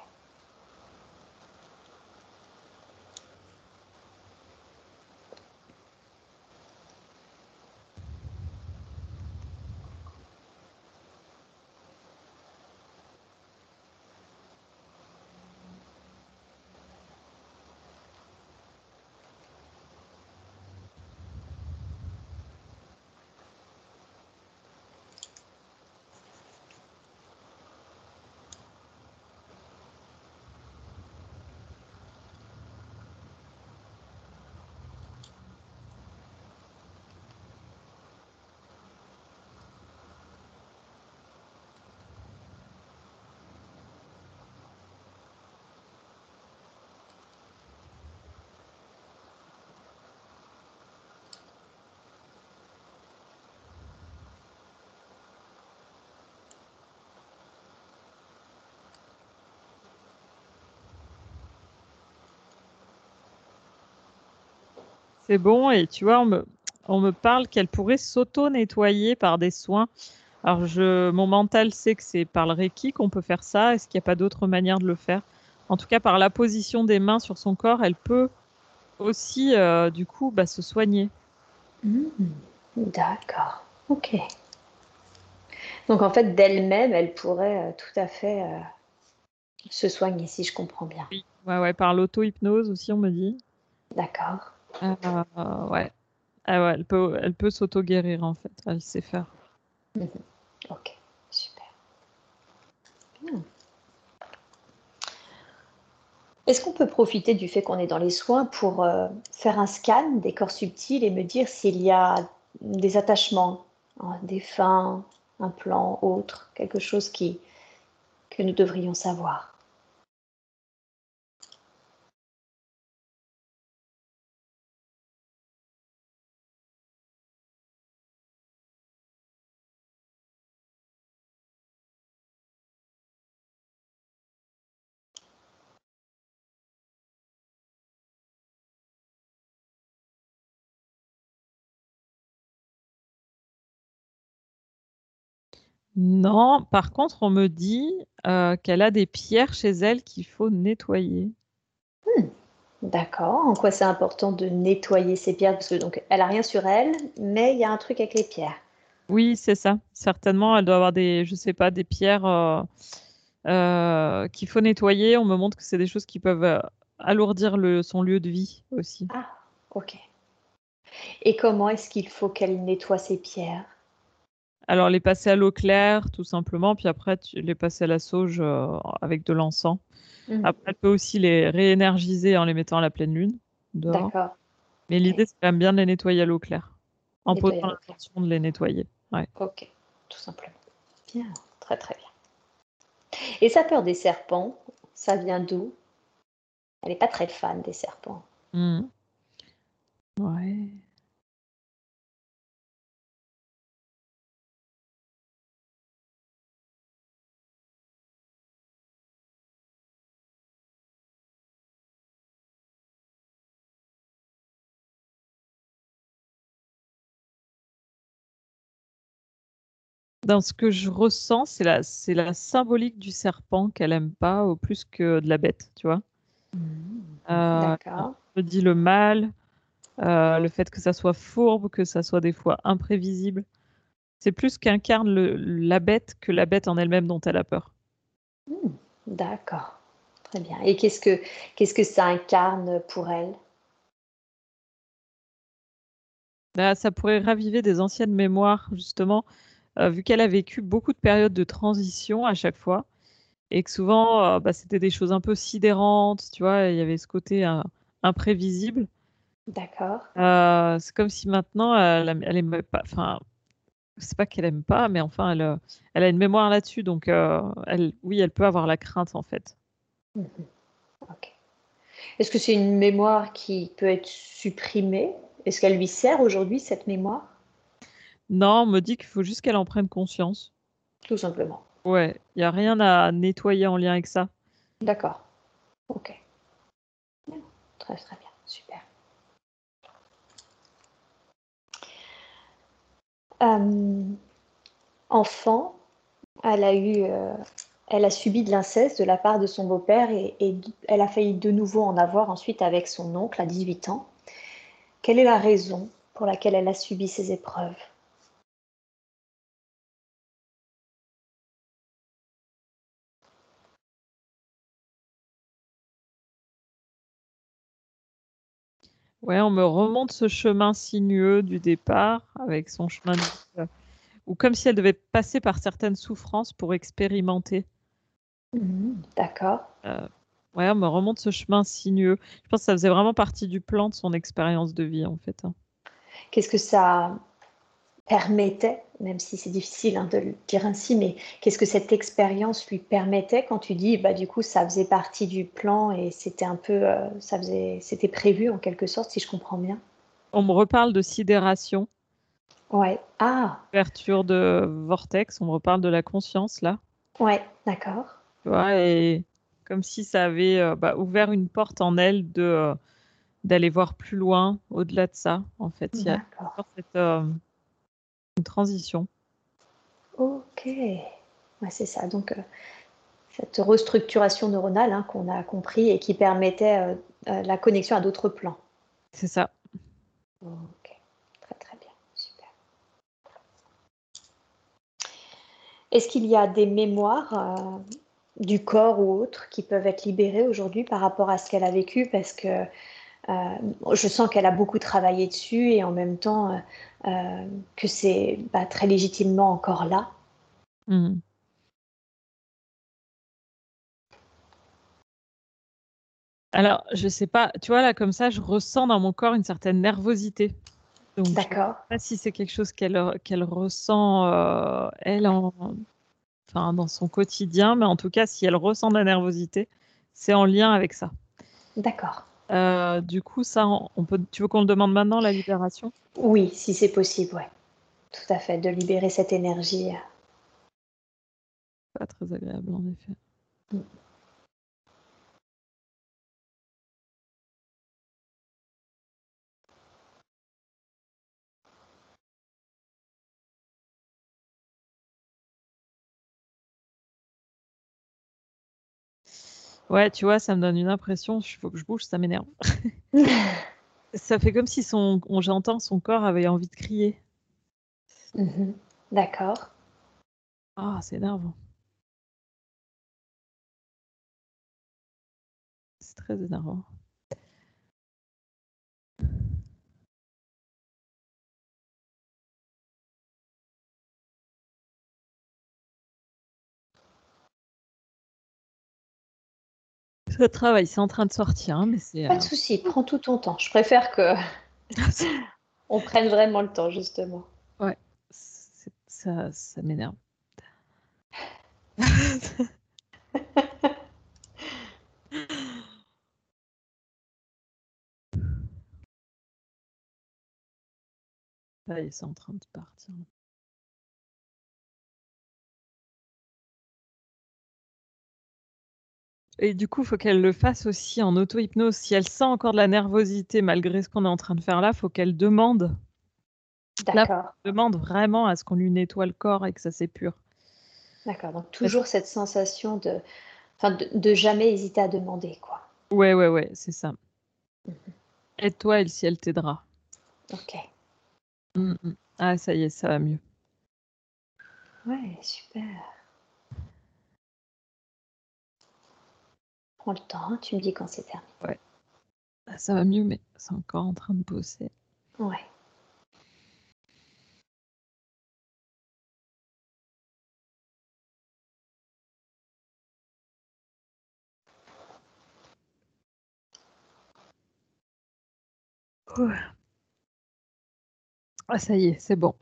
C'est bon, et tu vois, on me, on me parle qu'elle pourrait s'auto-nettoyer par des soins. Alors, je, mon mental sait que c'est par le Reiki qu'on peut faire ça. Est-ce qu'il n'y a pas d'autre manière de le faire? En tout cas, par la position des mains sur son corps, elle peut aussi, euh, du coup, bah, se soigner. Mmh. D'accord, ok. Donc, en fait, d'elle-même, elle pourrait euh, tout à fait euh, se soigner, si je comprends bien. Oui, ouais, ouais, par l'auto-hypnose aussi, on me dit. D'accord. Euh. Ah ouais, elle peut, elle peut s'auto-guérir en fait, elle sait faire. Mhm. Ok, super. Est-ce qu'on peut profiter du fait qu'on est dans les soins pour euh, faire un scan des corps subtils et me dire s'il y a des attachements, hein, des fins, un plan, autre, quelque chose qui, que nous devrions savoir? Non, par contre, on me dit euh, qu'elle a des pierres chez elle qu'il faut nettoyer. Hmm, d'accord. En quoi c'est important de nettoyer ces pierres? Parce que donc elle a rien sur elle, mais il y a un truc avec les pierres. Oui, c'est ça. Certainement, elle doit avoir des, je sais pas, des pierres euh, euh, qu'il faut nettoyer. On me montre que c'est des choses qui peuvent alourdir le, son lieu de vie aussi. Ah, ok. Et comment est-ce qu'il faut qu'elle nettoie ces pierres? Alors, les passer à l'eau claire, tout simplement, puis après, tu les passer à la sauge euh, avec de l'encens. Mmh. Après, elle peut aussi les réénergiser en les mettant à la pleine lune. D'accord. Mais l'idée, c'est quand même bien de les nettoyer à l'eau claire, en posant l'intention de les nettoyer. Ouais. Ok, tout simplement. Bien, très très bien. Et sa peur des serpents, ça vient d'où? Elle n'est pas très fan des serpents. Mmh. Ouais. Dans ce que je ressens, c'est la, c'est la symbolique du serpent qu'elle aime pas, au plus que de la bête, tu vois. Mmh. Euh, D'accord. Je dis le mal, euh, le fait que ça soit fourbe, que ça soit des fois imprévisible. C'est plus qu'incarne la bête que la bête en elle-même dont elle a peur. Mmh. D'accord. Très bien. Et qu'est-ce que, qu'est-ce que ça incarne pour elle? Bah, Ça pourrait raviver des anciennes mémoires, justement. Euh, vu qu'elle a vécu beaucoup de périodes de transition à chaque fois, et que souvent, euh, bah, c'était des choses un peu sidérantes, tu vois, il y avait ce côté euh, imprévisible. D'accord. c'est comme si maintenant, elle, elle aime pas, enfin, c'est pas qu'elle aime pas, mais enfin, elle, elle a une mémoire là-dessus, donc elle, oui, elle peut avoir la crainte en fait. Ok. Est-ce que c'est une mémoire qui peut être supprimée? Est-ce qu'elle lui sert aujourd'hui cette mémoire? Non, on me dit qu'il faut juste qu'elle en prenne conscience. Tout simplement. Ouais, il n'y a rien à nettoyer en lien avec ça. D'accord. Ok. Très très bien, super. Euh, enfant, elle a eu, euh, elle a subi de l'inceste de la part de son beau-père et, et elle a failli de nouveau en avoir ensuite avec son oncle à 18 ans. Quelle est la raison pour laquelle elle a subi ces épreuves? Ouais, on me remonte ce chemin sinueux du départ avec son chemin de vie, ou comme si elle devait passer par certaines souffrances pour expérimenter. Mhm, D'accord. Euh, ouais, on me remonte ce chemin sinueux. Je pense que ça faisait vraiment partie du plan de son expérience de vie, en fait. hein. Qu'est-ce que ça permettait, même si c'est difficile hein, de le dire ainsi, mais qu'est-ce que cette expérience lui permettait quand tu dis, bah du coup, ça faisait partie du plan et c'était un peu, euh, ça faisait, c'était prévu en quelque sorte, si je comprends bien? On me reparle de sidération, Ouais. Ah, ouverture de vortex, on me reparle de la conscience, là. ouais, d'accord. Tu vois, et comme si ça avait euh, bah, ouvert une porte en elle de euh, d'aller voir plus loin, au-delà de ça, en fait. Il y a cette une transition. Ok. Ouais, c'est ça. Donc, euh, cette restructuration neuronale hein, qu'on a compris et qui permettait euh, euh, la connexion à d'autres plans. C'est ça. Ok. Très, très bien. Super. Est-ce qu'il y a des mémoires euh, du corps ou autres qui peuvent être libérées aujourd'hui par rapport à ce qu'elle a vécu? Parce que je sens qu'elle a beaucoup travaillé dessus et en même temps euh, euh, que c'est bah, très légitimement encore là. Mhm. Alors, je sais pas, tu vois, là, comme ça, je ressens dans mon corps une certaine nervosité. Donc, je sais D'accord. pas si c'est quelque chose qu'elle ressent, euh, elle, en, enfin, dans son quotidien, mais en tout cas, si elle ressent de la nervosité, c'est en lien avec ça. D'accord. Euh, du coup, ça, on peut, tu veux qu'on le demande maintenant, la libération? Oui, si c'est possible, ouais. Tout à fait, de libérer cette énergie. Pas très agréable, en effet. Mm. Ouais, tu vois, ça me donne une impression, il faut que je bouge, ça m'énerve. Ça fait comme si son, on- j'entends son corps avait envie de crier. Mhm. D'accord. Ah, c'est énervant. C'est très énervant. Ça travaille, c'est en train de sortir, hein, mais c'est. Pas euh, de souci, prends tout ton temps. Je préfère que on prenne vraiment le temps, justement. c'est- ça, ça m'énerve. Est, c'est en train de partir. Et du coup, il faut qu'elle le fasse aussi en auto-hypnose. Si elle sent encore de la nervosité malgré ce qu'on est en train de faire là, il faut qu'elle demande, D'accord. demande vraiment à ce qu'on lui nettoie le corps et que ça s'épure. D'accord. Donc toujours cette sensation de, enfin, de, de jamais hésiter à demander, quoi. Ouais, ouais, ouais, c'est ça. Mhm. Aide-toi, elle, si elle t'aidera. Ok. Mm, mm. Ah, ça y est, ça va mieux. Ouais, super. Prends le temps, hein, tu me dis quand c'est terminé. Ah, Ça va mieux, mais c'est encore en train de bosser. Ouais. Ah, ça y est, c'est bon.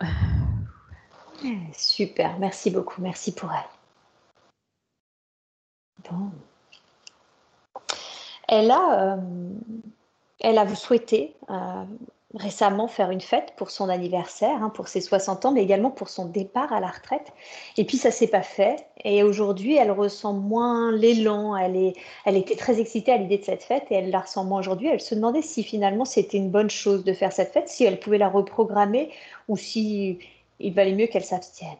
Super, merci beaucoup, merci pour elle. Bon. Elle a, euh, elle a souhaité euh, récemment faire une fête pour son anniversaire, hein, pour ses 60 ans, mais également pour son départ à la retraite. Et puis ça s'est pas fait. Et aujourd'hui, elle ressent moins l'élan. Elle, elle était très excitée à l'idée de cette fête et elle la ressent moins aujourd'hui. Elle se demandait si finalement c'était une bonne chose de faire cette fête, si elle pouvait la reprogrammer ou si il valait mieux qu'elle s'abstienne.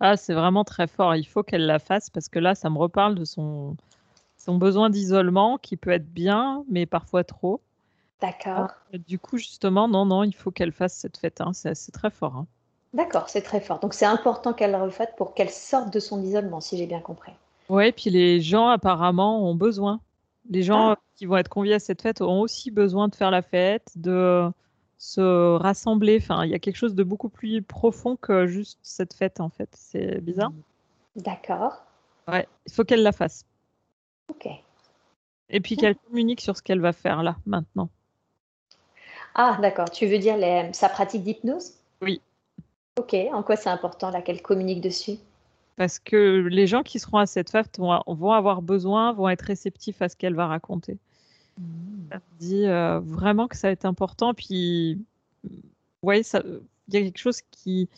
Ah, c'est vraiment très fort. Il faut qu'elle la fasse parce que là, ça me reparle de son, son besoin d'isolement qui peut être bien, mais parfois trop. D'accord. Ah, du coup, justement, non, non, il faut qu'elle fasse cette fête. Hein. C'est très fort. Hein. D'accord, c'est très fort. Donc c'est important qu'elle la refasse pour qu'elle sorte de son isolement, si j'ai bien compris. Oui, puis les gens apparemment ont besoin. Les gens ah. qui vont être conviés à cette fête ont aussi besoin de faire la fête, de se rassembler. Enfin, il y a quelque chose de beaucoup plus profond que juste cette fête, en fait. C'est bizarre. D'accord. Ouais, il faut qu'elle la fasse. Ok. Et puis qu'elle communique sur ce qu'elle va faire là, maintenant. Ah, d'accord. Tu veux dire sa pratique d'hypnose? Oui. Ok. En quoi c'est important là qu'elle communique dessus? Parce que les gens qui seront à cette fête vont, avoir besoin, vont être réceptifs à ce qu'elle va raconter. Mmh. Ça dit euh, vraiment que ça va être important. Puis, voyez, il y a quelque chose qui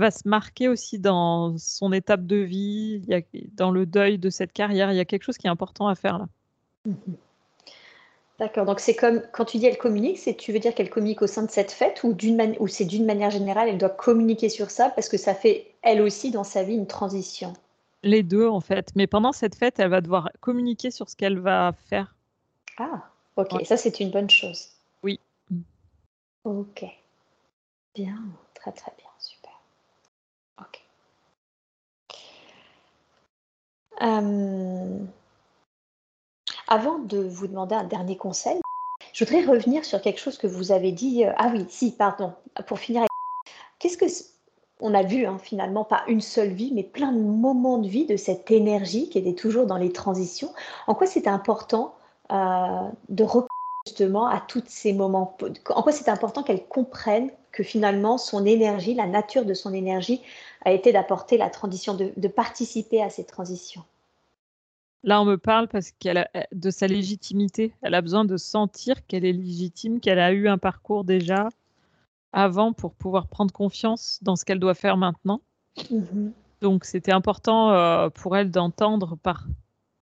va se marquer aussi dans son étape de vie, y a, dans le deuil de cette carrière. Il y a quelque chose qui est important à faire là. Mmh D'accord, donc c'est comme quand tu dis elle communique, c'est tu veux dire qu'elle communique au sein de cette fête ou, d'une ou c'est d'une manière générale, elle doit communiquer sur ça parce que ça fait elle aussi dans sa vie une transition? Les deux en fait, mais pendant cette fête, elle va devoir communiquer sur ce qu'elle va faire. Ah, ok, ça c'est une bonne chose. Oui. Ok. Bien, très très bien, super. Ok. Euh... Avant de vous demander un dernier conseil, je voudrais revenir sur quelque chose que vous avez dit. Euh, ah oui, si, pardon. Pour finir, qu'est-ce que on a vu hein, finalement pas une seule vie, mais plein de moments de vie de cette énergie qui était toujours dans les transitions. En quoi c'était important euh, de justement à tous ces moments En quoi c'était important qu'elle comprenne que finalement son énergie, la nature de son énergie, a été d'apporter la transition, de participer à cette transition Là, on me parle parce qu'elle de sa légitimité. Elle a besoin de sentir qu'elle est légitime, qu'elle a eu un parcours déjà avant pour pouvoir prendre confiance dans ce qu'elle doit faire maintenant. Mmh Donc, c'était important euh, pour elle d'entendre par,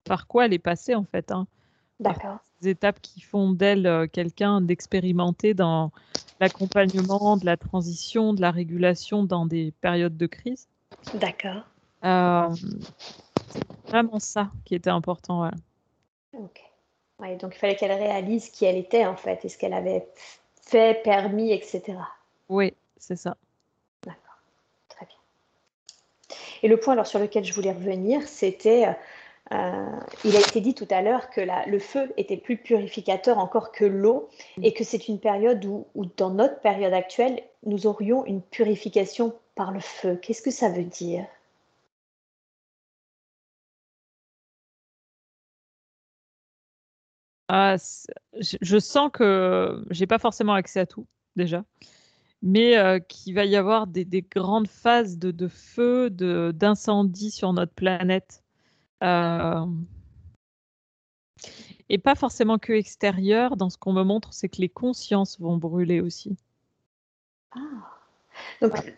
par quoi elle est passée, en fait. Hein. D'accord. Des étapes qui font d'elle euh, quelqu'un d'expérimenté dans l'accompagnement, de la transition, de la régulation dans des périodes de crise. D'accord. Euh, vraiment ça qui était important. Ok. donc il fallait qu'elle réalise qui elle était en fait et ce qu'elle avait fait, permis, etc. Oui, c'est ça. D'accord. Très bien. Et le point alors sur lequel je voulais revenir, c'était, euh, il a été dit tout à l'heure que la, le feu était plus purificateur encore que l'eau et que c'est une période où, où, dans notre période actuelle, nous aurions une purification par le feu. Qu'est-ce que ça veut dire? Ah, je, sens que j'ai pas forcément accès à tout déjà, mais euh, qu'il va y avoir des, grandes phases de, feu, d'incendie sur notre planète. Euh, et pas forcément que extérieur. Dans ce qu'on me montre, c'est que les consciences vont brûler aussi. Ah. Donc,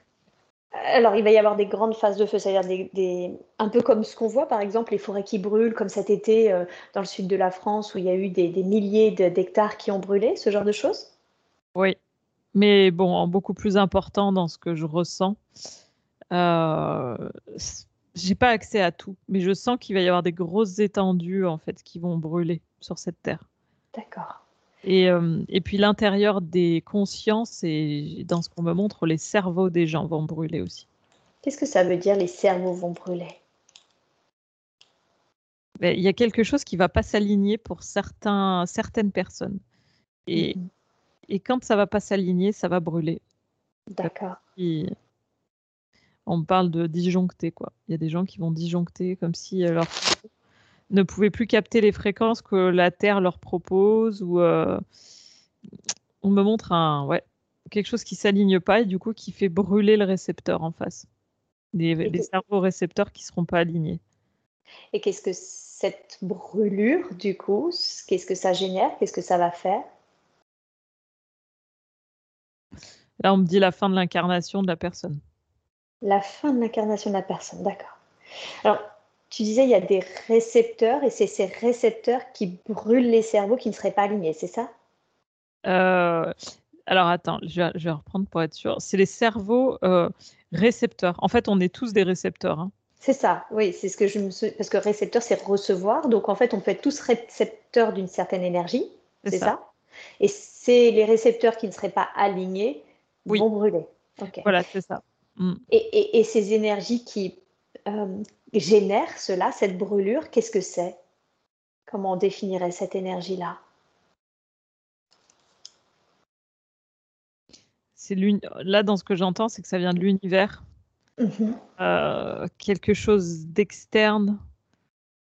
alors, il va y avoir des grandes phases de feu, c'est-à-dire des, un peu comme ce qu'on voit, par exemple, les forêts qui brûlent, comme cet été euh, dans le sud de la France, où il y a eu des, milliers d'hectares qui ont brûlé, ce genre de choses? Oui, mais bon, beaucoup plus important dans ce que je ressens. Euh, j'ai pas accès à tout, mais je sens qu'il va y avoir des grosses étendues, en fait, qui vont brûler sur cette terre. D'accord. Euh, et, puis l'intérieur des consciences et dans ce qu'on me montre, les cerveaux des gens vont brûler aussi. Qu'est-ce que ça veut dire les cerveaux vont brûler? Ben, Il y a quelque chose qui ne va pas s'aligner pour certains, certaines personnes. Et, mhm. et quand ça ne va pas s'aligner, ça va brûler. D'accord. on parle de disjoncter, quoi. Il y a des gens qui vont disjoncter comme si leur ne pouvaient plus capter les fréquences que la Terre leur propose ou euh, on me montre un ouais quelque chose qui s'aligne pas et du coup qui fait brûler le récepteur en face. Les, cerveaux récepteurs qui seront pas alignés. Et qu'est-ce que cette brûlure du coup, qu'est-ce que ça génère, qu'est-ce que ça va faire? Là, on me dit la fin de l'incarnation de la personne. La fin de l'incarnation de la personne, d'accord. Alors, tu disais, il y a des récepteurs et c'est ces récepteurs qui brûlent les cerveaux qui ne seraient pas alignés, c'est ça? Euh, Alors, attends, je vais, reprendre pour être sûr. C'est les cerveaux euh, récepteurs. En fait, on est tous des récepteurs. Hein. C'est ça, oui, c'est ce que je me suis... Parce que récepteur, c'est recevoir. Donc, en fait, on fait tous récepteurs d'une certaine énergie. C'est ça. Et c'est les récepteurs qui ne seraient pas alignés vont brûler. Voilà, c'est ça. Mm. Et, ces énergies qui euh, génèrent cela, cette brûlure, qu'est-ce que c'est? Comment on définirait cette énergie-là? C'est là dans ce que j'entends, c'est que ça vient de l'univers, mm-hmm. euh, quelque chose d'externe,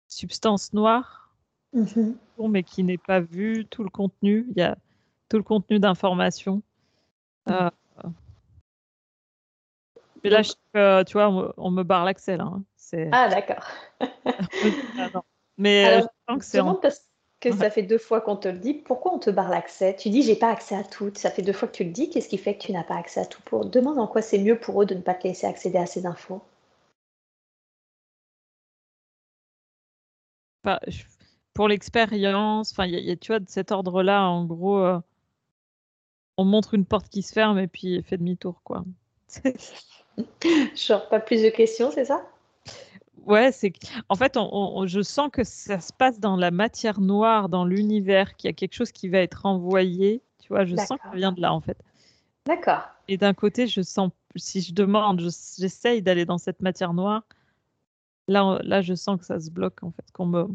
substance noire, mm-hmm. mais qui n'est pas vu, tout le contenu, il y a tout le contenu d'information. Mm. Euh, mais là, je, tu vois, on, me barre l'accès là. Hein. Ah d'accord. Mais euh, Alors, je que c'est parce que ça fait deux fois qu'on te le dit. Pourquoi on te barre l'accès? Tu dis j'ai pas accès à tout. Ça fait deux fois que tu le dis. Qu'est-ce qui fait que tu n'as pas accès à tout pour Demande en quoi c'est mieux pour eux de ne pas te laisser accéder à ces infos. pour l'expérience, enfin, il y, a, tu vois, de cet ordre-là, en gros, euh, on montre une porte qui se ferme et puis fait demi-tour, quoi. Genre, pas plus de questions, c'est ça? Ouais, c'est en fait, je sens que ça se passe dans la matière noire, dans l'univers, qu'il y a quelque chose qui va être envoyé. Tu vois, je sens que ça vient de là, en fait. D'accord. Et d'un côté, je sens, si je demande, j'essaye d'aller dans cette matière noire. Là, là, je sens que ça se bloque, en fait, qu'on me,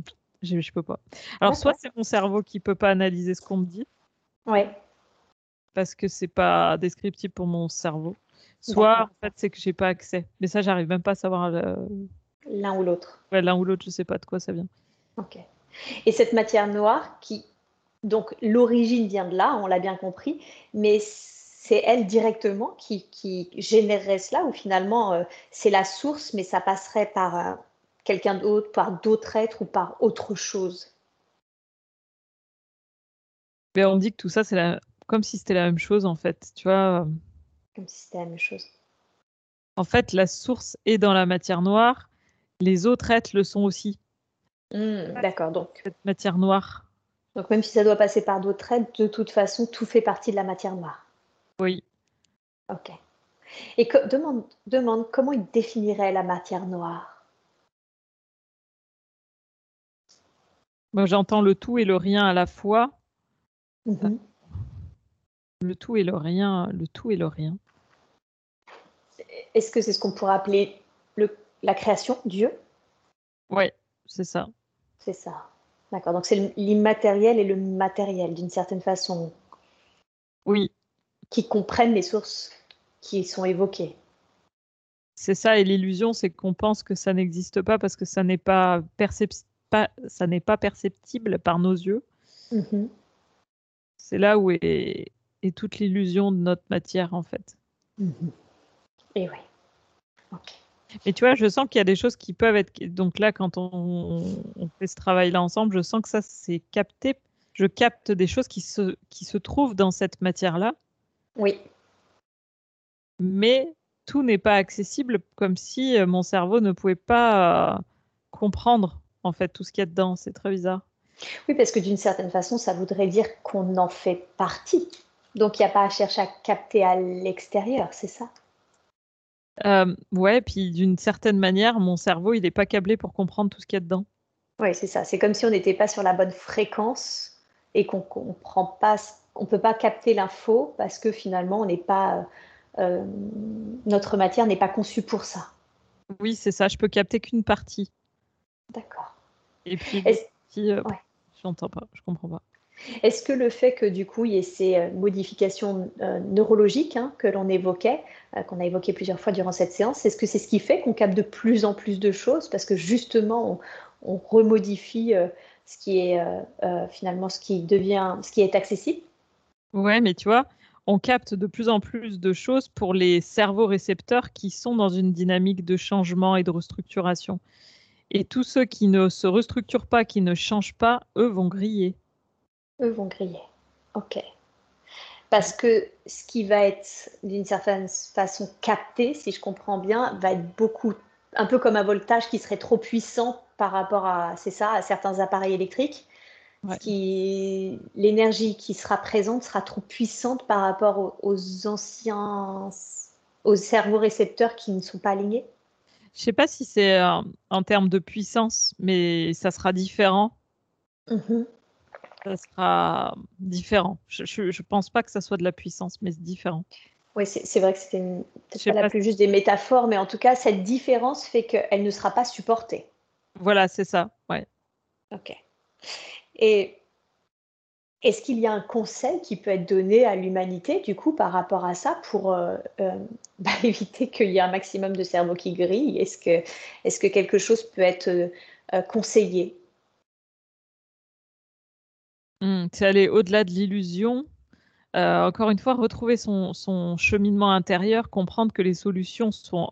je, je peux pas. Alors, soit c'est mon cerveau qui peut pas analyser ce qu'on me dit. Oui. Parce que c'est pas descriptif pour mon cerveau. Soit, en fait, c'est que j'ai pas accès. Mais ça, j'arrive même pas à savoir. L'un ou l'autre. Ouais, l'un ou l'autre, je sais pas de quoi ça vient. Ok. Et cette matière noire, qui. Donc, l'origine vient de là, on l'a bien compris, mais c'est elle directement qui, qui, générerait cela, ou finalement, euh, c'est la source, mais ça passerait par euh, quelqu'un d'autre, par d'autres êtres ou par autre chose? Mais on dit que tout ça, c'est la... comme si c'était la même chose, en fait. Tu vois, comme si c'était la même chose. En fait, la source est dans la matière noire, les autres êtres le sont aussi. Hmm, d'accord, donc. Cette matière noire. Donc même si ça doit passer par d'autres êtres, de toute façon, tout fait partie de la matière noire. Oui. Ok. Et demande, demande comment il définirait la matière noire? Moi, j'entends le tout et le rien à la fois. Mhm. Le tout et le rien, le tout et le rien. Est-ce que c'est ce qu'on pourrait appeler le, la création, Dieu Oui, c'est ça. C'est ça. D'accord. Donc c'est l'immatériel et le matériel d'une certaine façon. Oui. Qui comprennent les sources qui sont évoquées. C'est ça, et l'illusion, c'est qu'on pense que ça n'existe pas parce que ça n'est pas, pas, ça n'est pas perceptible par nos yeux. Mm-hmm. C'est là où est, toute l'illusion de notre matière, en fait. Mhm. Et oui. Et tu vois, je sens qu'il y a des choses qui peuvent être. Donc là, quand on, fait ce travail-là ensemble, je sens que ça, c'est capté. Je capte des choses qui se, qui se trouvent dans cette matière-là. Oui. Mais tout n'est pas accessible, comme si euh, mon cerveau ne pouvait pas euh, comprendre, en fait, tout ce qu'il y a dedans. C'est très bizarre. Oui, parce que d'une certaine façon, ça voudrait dire qu'on en fait partie. Donc, il n'y a pas à chercher à capter à l'extérieur, c'est ça? Euh, Ouais, puis d'une certaine manière, mon cerveau, il n'est pas câblé pour comprendre tout ce qu'il y a dedans. Oui, c'est ça. C'est comme si on n'était pas sur la bonne fréquence et qu'on comprend pas, on peut pas capter l'info parce que finalement, on n'est pas, euh, notre matière n'est pas conçue pour ça. Oui, c'est ça. Je peux capter qu'une partie. D'accord. Et puis, euh, je n'entends pas, je comprends pas. Est-ce que le fait que du coup il y ait ces euh, modifications euh, neurologiques hein, que l'on évoquait, euh, qu'on a évoqué plusieurs fois durant cette séance, est-ce que c'est ce qui fait qu'on capte de plus en plus de choses parce que justement on, remodifie ce qui est finalement ce qui devient, ce qui est accessible? Ouais, mais tu vois, on capte de plus en plus de choses pour les cerveaux récepteurs qui sont dans une dynamique de changement et de restructuration. Et tous ceux qui ne se restructurent pas, qui ne changent pas, eux vont griller. Eux vont griller. Ok. Parce que ce qui va être d'une certaine façon capté, si je comprends bien, va être beaucoup, un peu comme un voltage qui serait trop puissant par rapport à, c'est ça, à certains appareils électriques. Qui, l'énergie qui sera présente sera trop puissante par rapport aux, anciens, aux cerveaux récepteurs qui ne sont pas alignés. Je sais pas si c'est en termes de puissance, mais ça sera différent. Mm-hmm ça sera différent. Je ne pense pas que ça soit de la puissance, mais c'est différent. Oui, c'est vrai que c'était peut-être pas, la plus juste des métaphores, mais en tout cas, cette différence fait qu'elle ne sera pas supportée. Voilà, c'est ça, ouais. Ok. Et est-ce qu'il y a un conseil qui peut être donné à l'humanité, du coup, par rapport à ça, pour euh, euh, bah, éviter qu'il y ait un maximum de cerveau qui grille Est-ce que, est que quelque chose peut être euh, conseillé? Mmh, c'est aller au-delà de l'illusion. Euh, encore une fois, retrouver son, cheminement intérieur, comprendre que les solutions sont.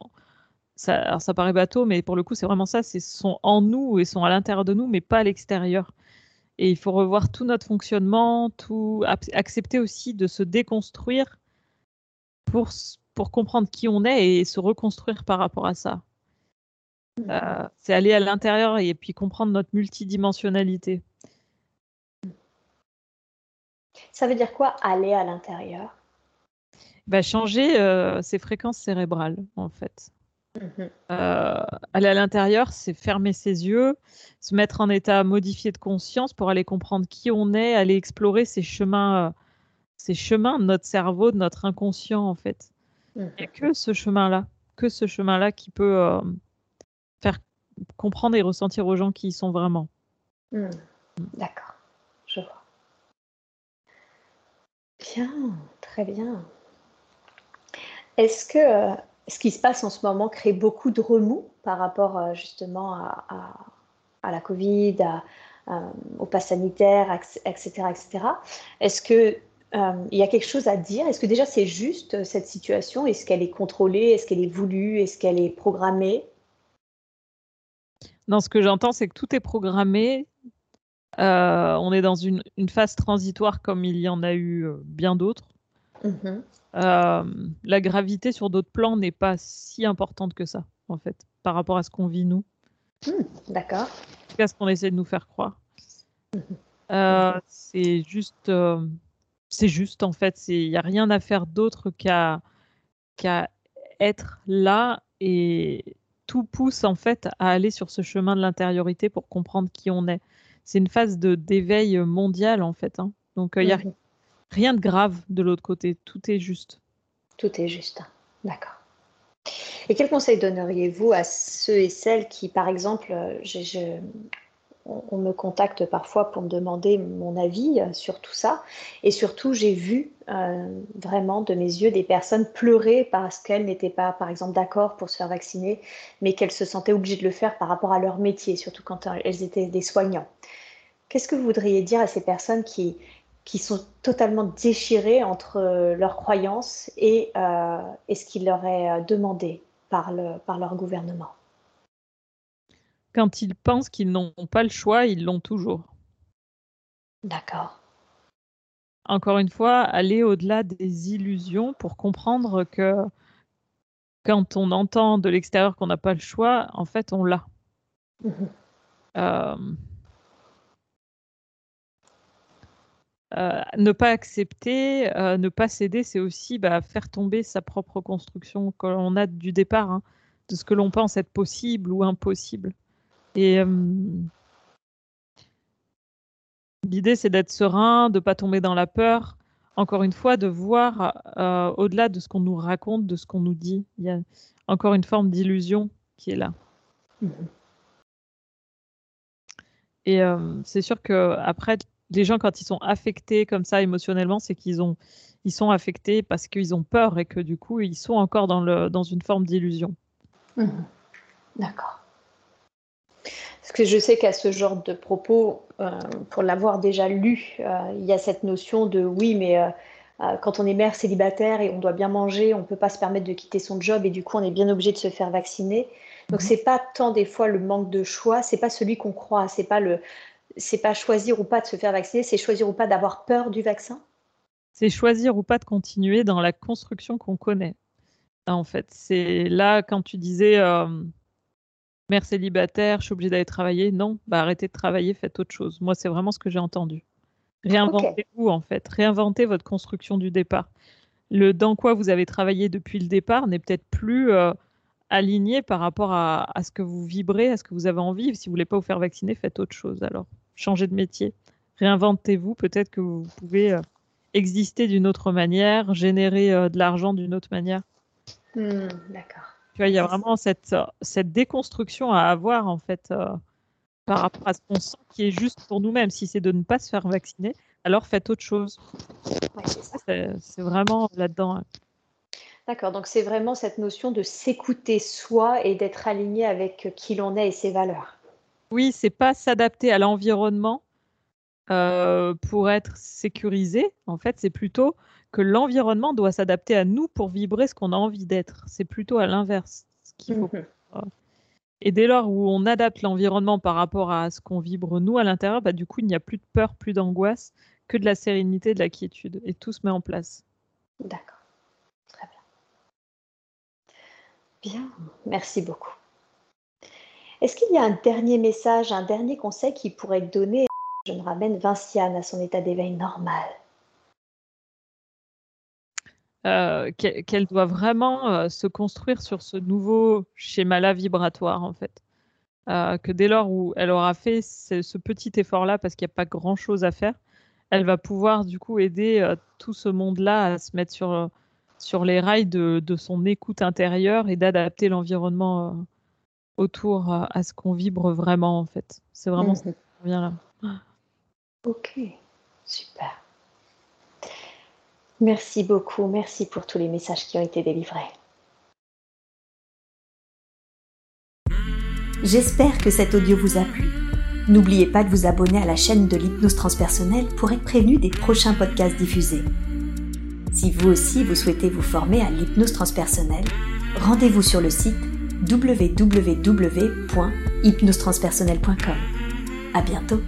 Ça, alors ça paraît bateau, mais pour le coup, c'est vraiment ça. C'est sont en nous et sont à l'intérieur de nous, mais pas à l'extérieur. Et il faut revoir tout notre fonctionnement, tout accepter aussi de se déconstruire pour, pour comprendre qui on est et se reconstruire par rapport à ça. Mmh. Euh, c'est aller à l'intérieur et puis comprendre notre multidimensionnalité. Ça veut dire quoi aller à l'intérieur? Bah, Changer euh, ses fréquences cérébrales, en fait. Mhm. Euh, aller à l'intérieur, c'est fermer ses yeux, se mettre en état modifié de conscience pour aller comprendre qui on est, aller explorer ces chemins, euh, ces chemins de notre cerveau, de notre inconscient, en fait. Il n'y a que ce chemin-là, que ce chemin-là qui peut faire comprendre et ressentir aux gens qui y sont vraiment. Hmm. D'accord, je vois. Bien, très bien. Est-ce que euh, ce qui se passe en ce moment crée beaucoup de remous par rapport euh, justement à, la Covid, au pass sanitaire, etc. etc. Est-ce qu'il euh, y a quelque chose à dire? Est-ce que déjà c'est juste cette situation? Est-ce qu'elle est contrôlée? Est-ce qu'elle est voulue? Est-ce qu'elle est programmée? Non, ce que j'entends, c'est que tout est programmé, euh, on est dans une, phase transitoire comme il y en a eu euh, bien d'autres. Mhm. Euh, la gravité sur d'autres plans n'est pas si importante que ça, en fait, par rapport à ce qu'on vit nous. Hmm, d'accord. C'est ce qu'on essaie de nous faire croire. Mhm. c'est juste, c'est juste en fait. Il n'y a rien à faire d'autre qu'à qu'à être là et tout pousse en fait à aller sur ce chemin de l'intériorité pour comprendre qui on est c'est une phase de d'éveil mondial en fait. Hein. Donc il n'y a mhm. rien de grave de l'autre côté, tout est juste. Tout est juste, d'accord. Et quel conseil donneriez-vous à ceux et celles qui, par exemple, euh, je, on me contacte parfois pour me demander mon avis euh, sur tout ça. Et surtout, j'ai vu euh, vraiment de mes yeux des personnes pleurer parce qu'elles n'étaient pas, par exemple, d'accord pour se faire vacciner, mais qu'elles se sentaient obligées de le faire par rapport à leur métier, surtout quand elles étaient des soignants. Qu'est-ce que vous voudriez dire à ces personnes qui, qui sont totalement déchirées entre euh, leurs croyances et, et ce qui leur est demandé par, le, par leur gouvernement? Quand ils pensent qu'ils n'ont pas le choix, ils l'ont toujours. D'accord. Encore une fois, aller au-delà des illusions pour comprendre que quand on entend de l'extérieur qu'on n'a pas le choix, en fait, on l'a. Mhm. Euh, euh, ne pas accepter, euh, ne pas céder, c'est aussi bah, faire tomber sa propre construction qu'on a du départ, hein, de ce que l'on pense être possible ou impossible. Et l'idée, c'est d'être serein, de ne pas tomber dans la peur. Encore une fois, de voir au-delà de ce qu'on nous raconte, de ce qu'on nous dit. Il y a encore une forme d'illusion qui est là. Mmh Et c'est sûr que après, les gens quand ils sont affectés comme ça émotionnellement, c'est qu'ils ont, ils sont affectés parce qu'ils ont peur et que du coup, ils sont encore dans, le, dans une forme d'illusion. Mmh D'accord. Parce que je sais qu'à ce genre de propos, euh, pour l'avoir déjà lu, euh, il y a cette notion de oui, mais euh, quand on est mère célibataire et on doit bien manger, on ne peut pas se permettre de quitter son job et du coup on est bien obligé de se faire vacciner. Donc ce mhm. c'est pas tant des fois le manque de choix, c'est pas celui qu'on croit, c'est pas le, c'est pas choisir ou pas de se faire vacciner, c'est choisir ou pas d'avoir peur du vaccin. c'est choisir ou pas de continuer dans la construction qu'on connaît. En fait, c'est là quand tu disais mère célibataire, je suis obligée d'aller travailler. Non, bah arrêtez de travailler, faites autre chose. Moi, c'est vraiment ce que j'ai entendu. Réinventez-vous en fait, réinventez votre construction du départ. Le dans quoi vous avez travaillé depuis le départ n'est peut-être plus euh, aligné par rapport à, à, ce que vous vibrez, à ce que vous avez envie. Si vous voulez pas vous faire vacciner, faites autre chose. Alors, changez de métier, réinventez-vous. Peut-être que vous pouvez euh, exister d'une autre manière, générer euh, de l'argent d'une autre manière. Hmm, d'accord. Tu vois, il y a vraiment cette, cette déconstruction à avoir en fait par rapport à ce qu'on sent qui est juste pour nous-mêmes. Si c'est de ne pas se faire vacciner, alors faites autre chose. c'est vraiment là-dedans. Hein. D'accord, donc c'est vraiment cette notion de s'écouter soi et d'être aligné avec qui l'on est et ses valeurs. Oui, c'est pas s'adapter à l'environnement euh, pour être sécurisé. En fait, c'est plutôt que l'environnement doit s'adapter à nous pour vibrer ce qu'on a envie d'être. C'est plutôt à l'inverse ce qu'il faut. Mhm. Et dès lors où on adapte l'environnement par rapport à ce qu'on vibre nous à l'intérieur, bah, du coup, il n'y a plus de peur, plus d'angoisse, que de la sérénité, de la quiétude. Et tout se met en place. D'accord. Très bien. Bien, merci beaucoup. Est-ce qu'il y a un dernier message, un dernier conseil qui pourrait donner Je me ramène Vinciane à son état d'éveil normal? Euh, qu'elle doit vraiment euh, se construire sur ce nouveau schéma-là vibratoire, en fait. Euh, que dès lors où elle aura fait ce, petit effort-là, parce qu'il n'y a pas grand-chose à faire, elle va pouvoir du coup aider tout ce monde-là à se mettre sur, sur les rails de, son écoute intérieure et d'adapter l'environnement autour à ce qu'on vibre vraiment, en fait. C'est vraiment ce qui vient là. Ok, super. Merci beaucoup, merci pour tous les messages qui ont été délivrés. J'espère que cet audio vous a plu. N'oubliez pas de vous abonner à la chaîne de l'hypnose transpersonnelle pour être prévenu des prochains podcasts diffusés. Si vous aussi vous souhaitez vous former à l'hypnose transpersonnelle, rendez-vous sur le site www.hypnosetranspersonnelle.com. À bientôt.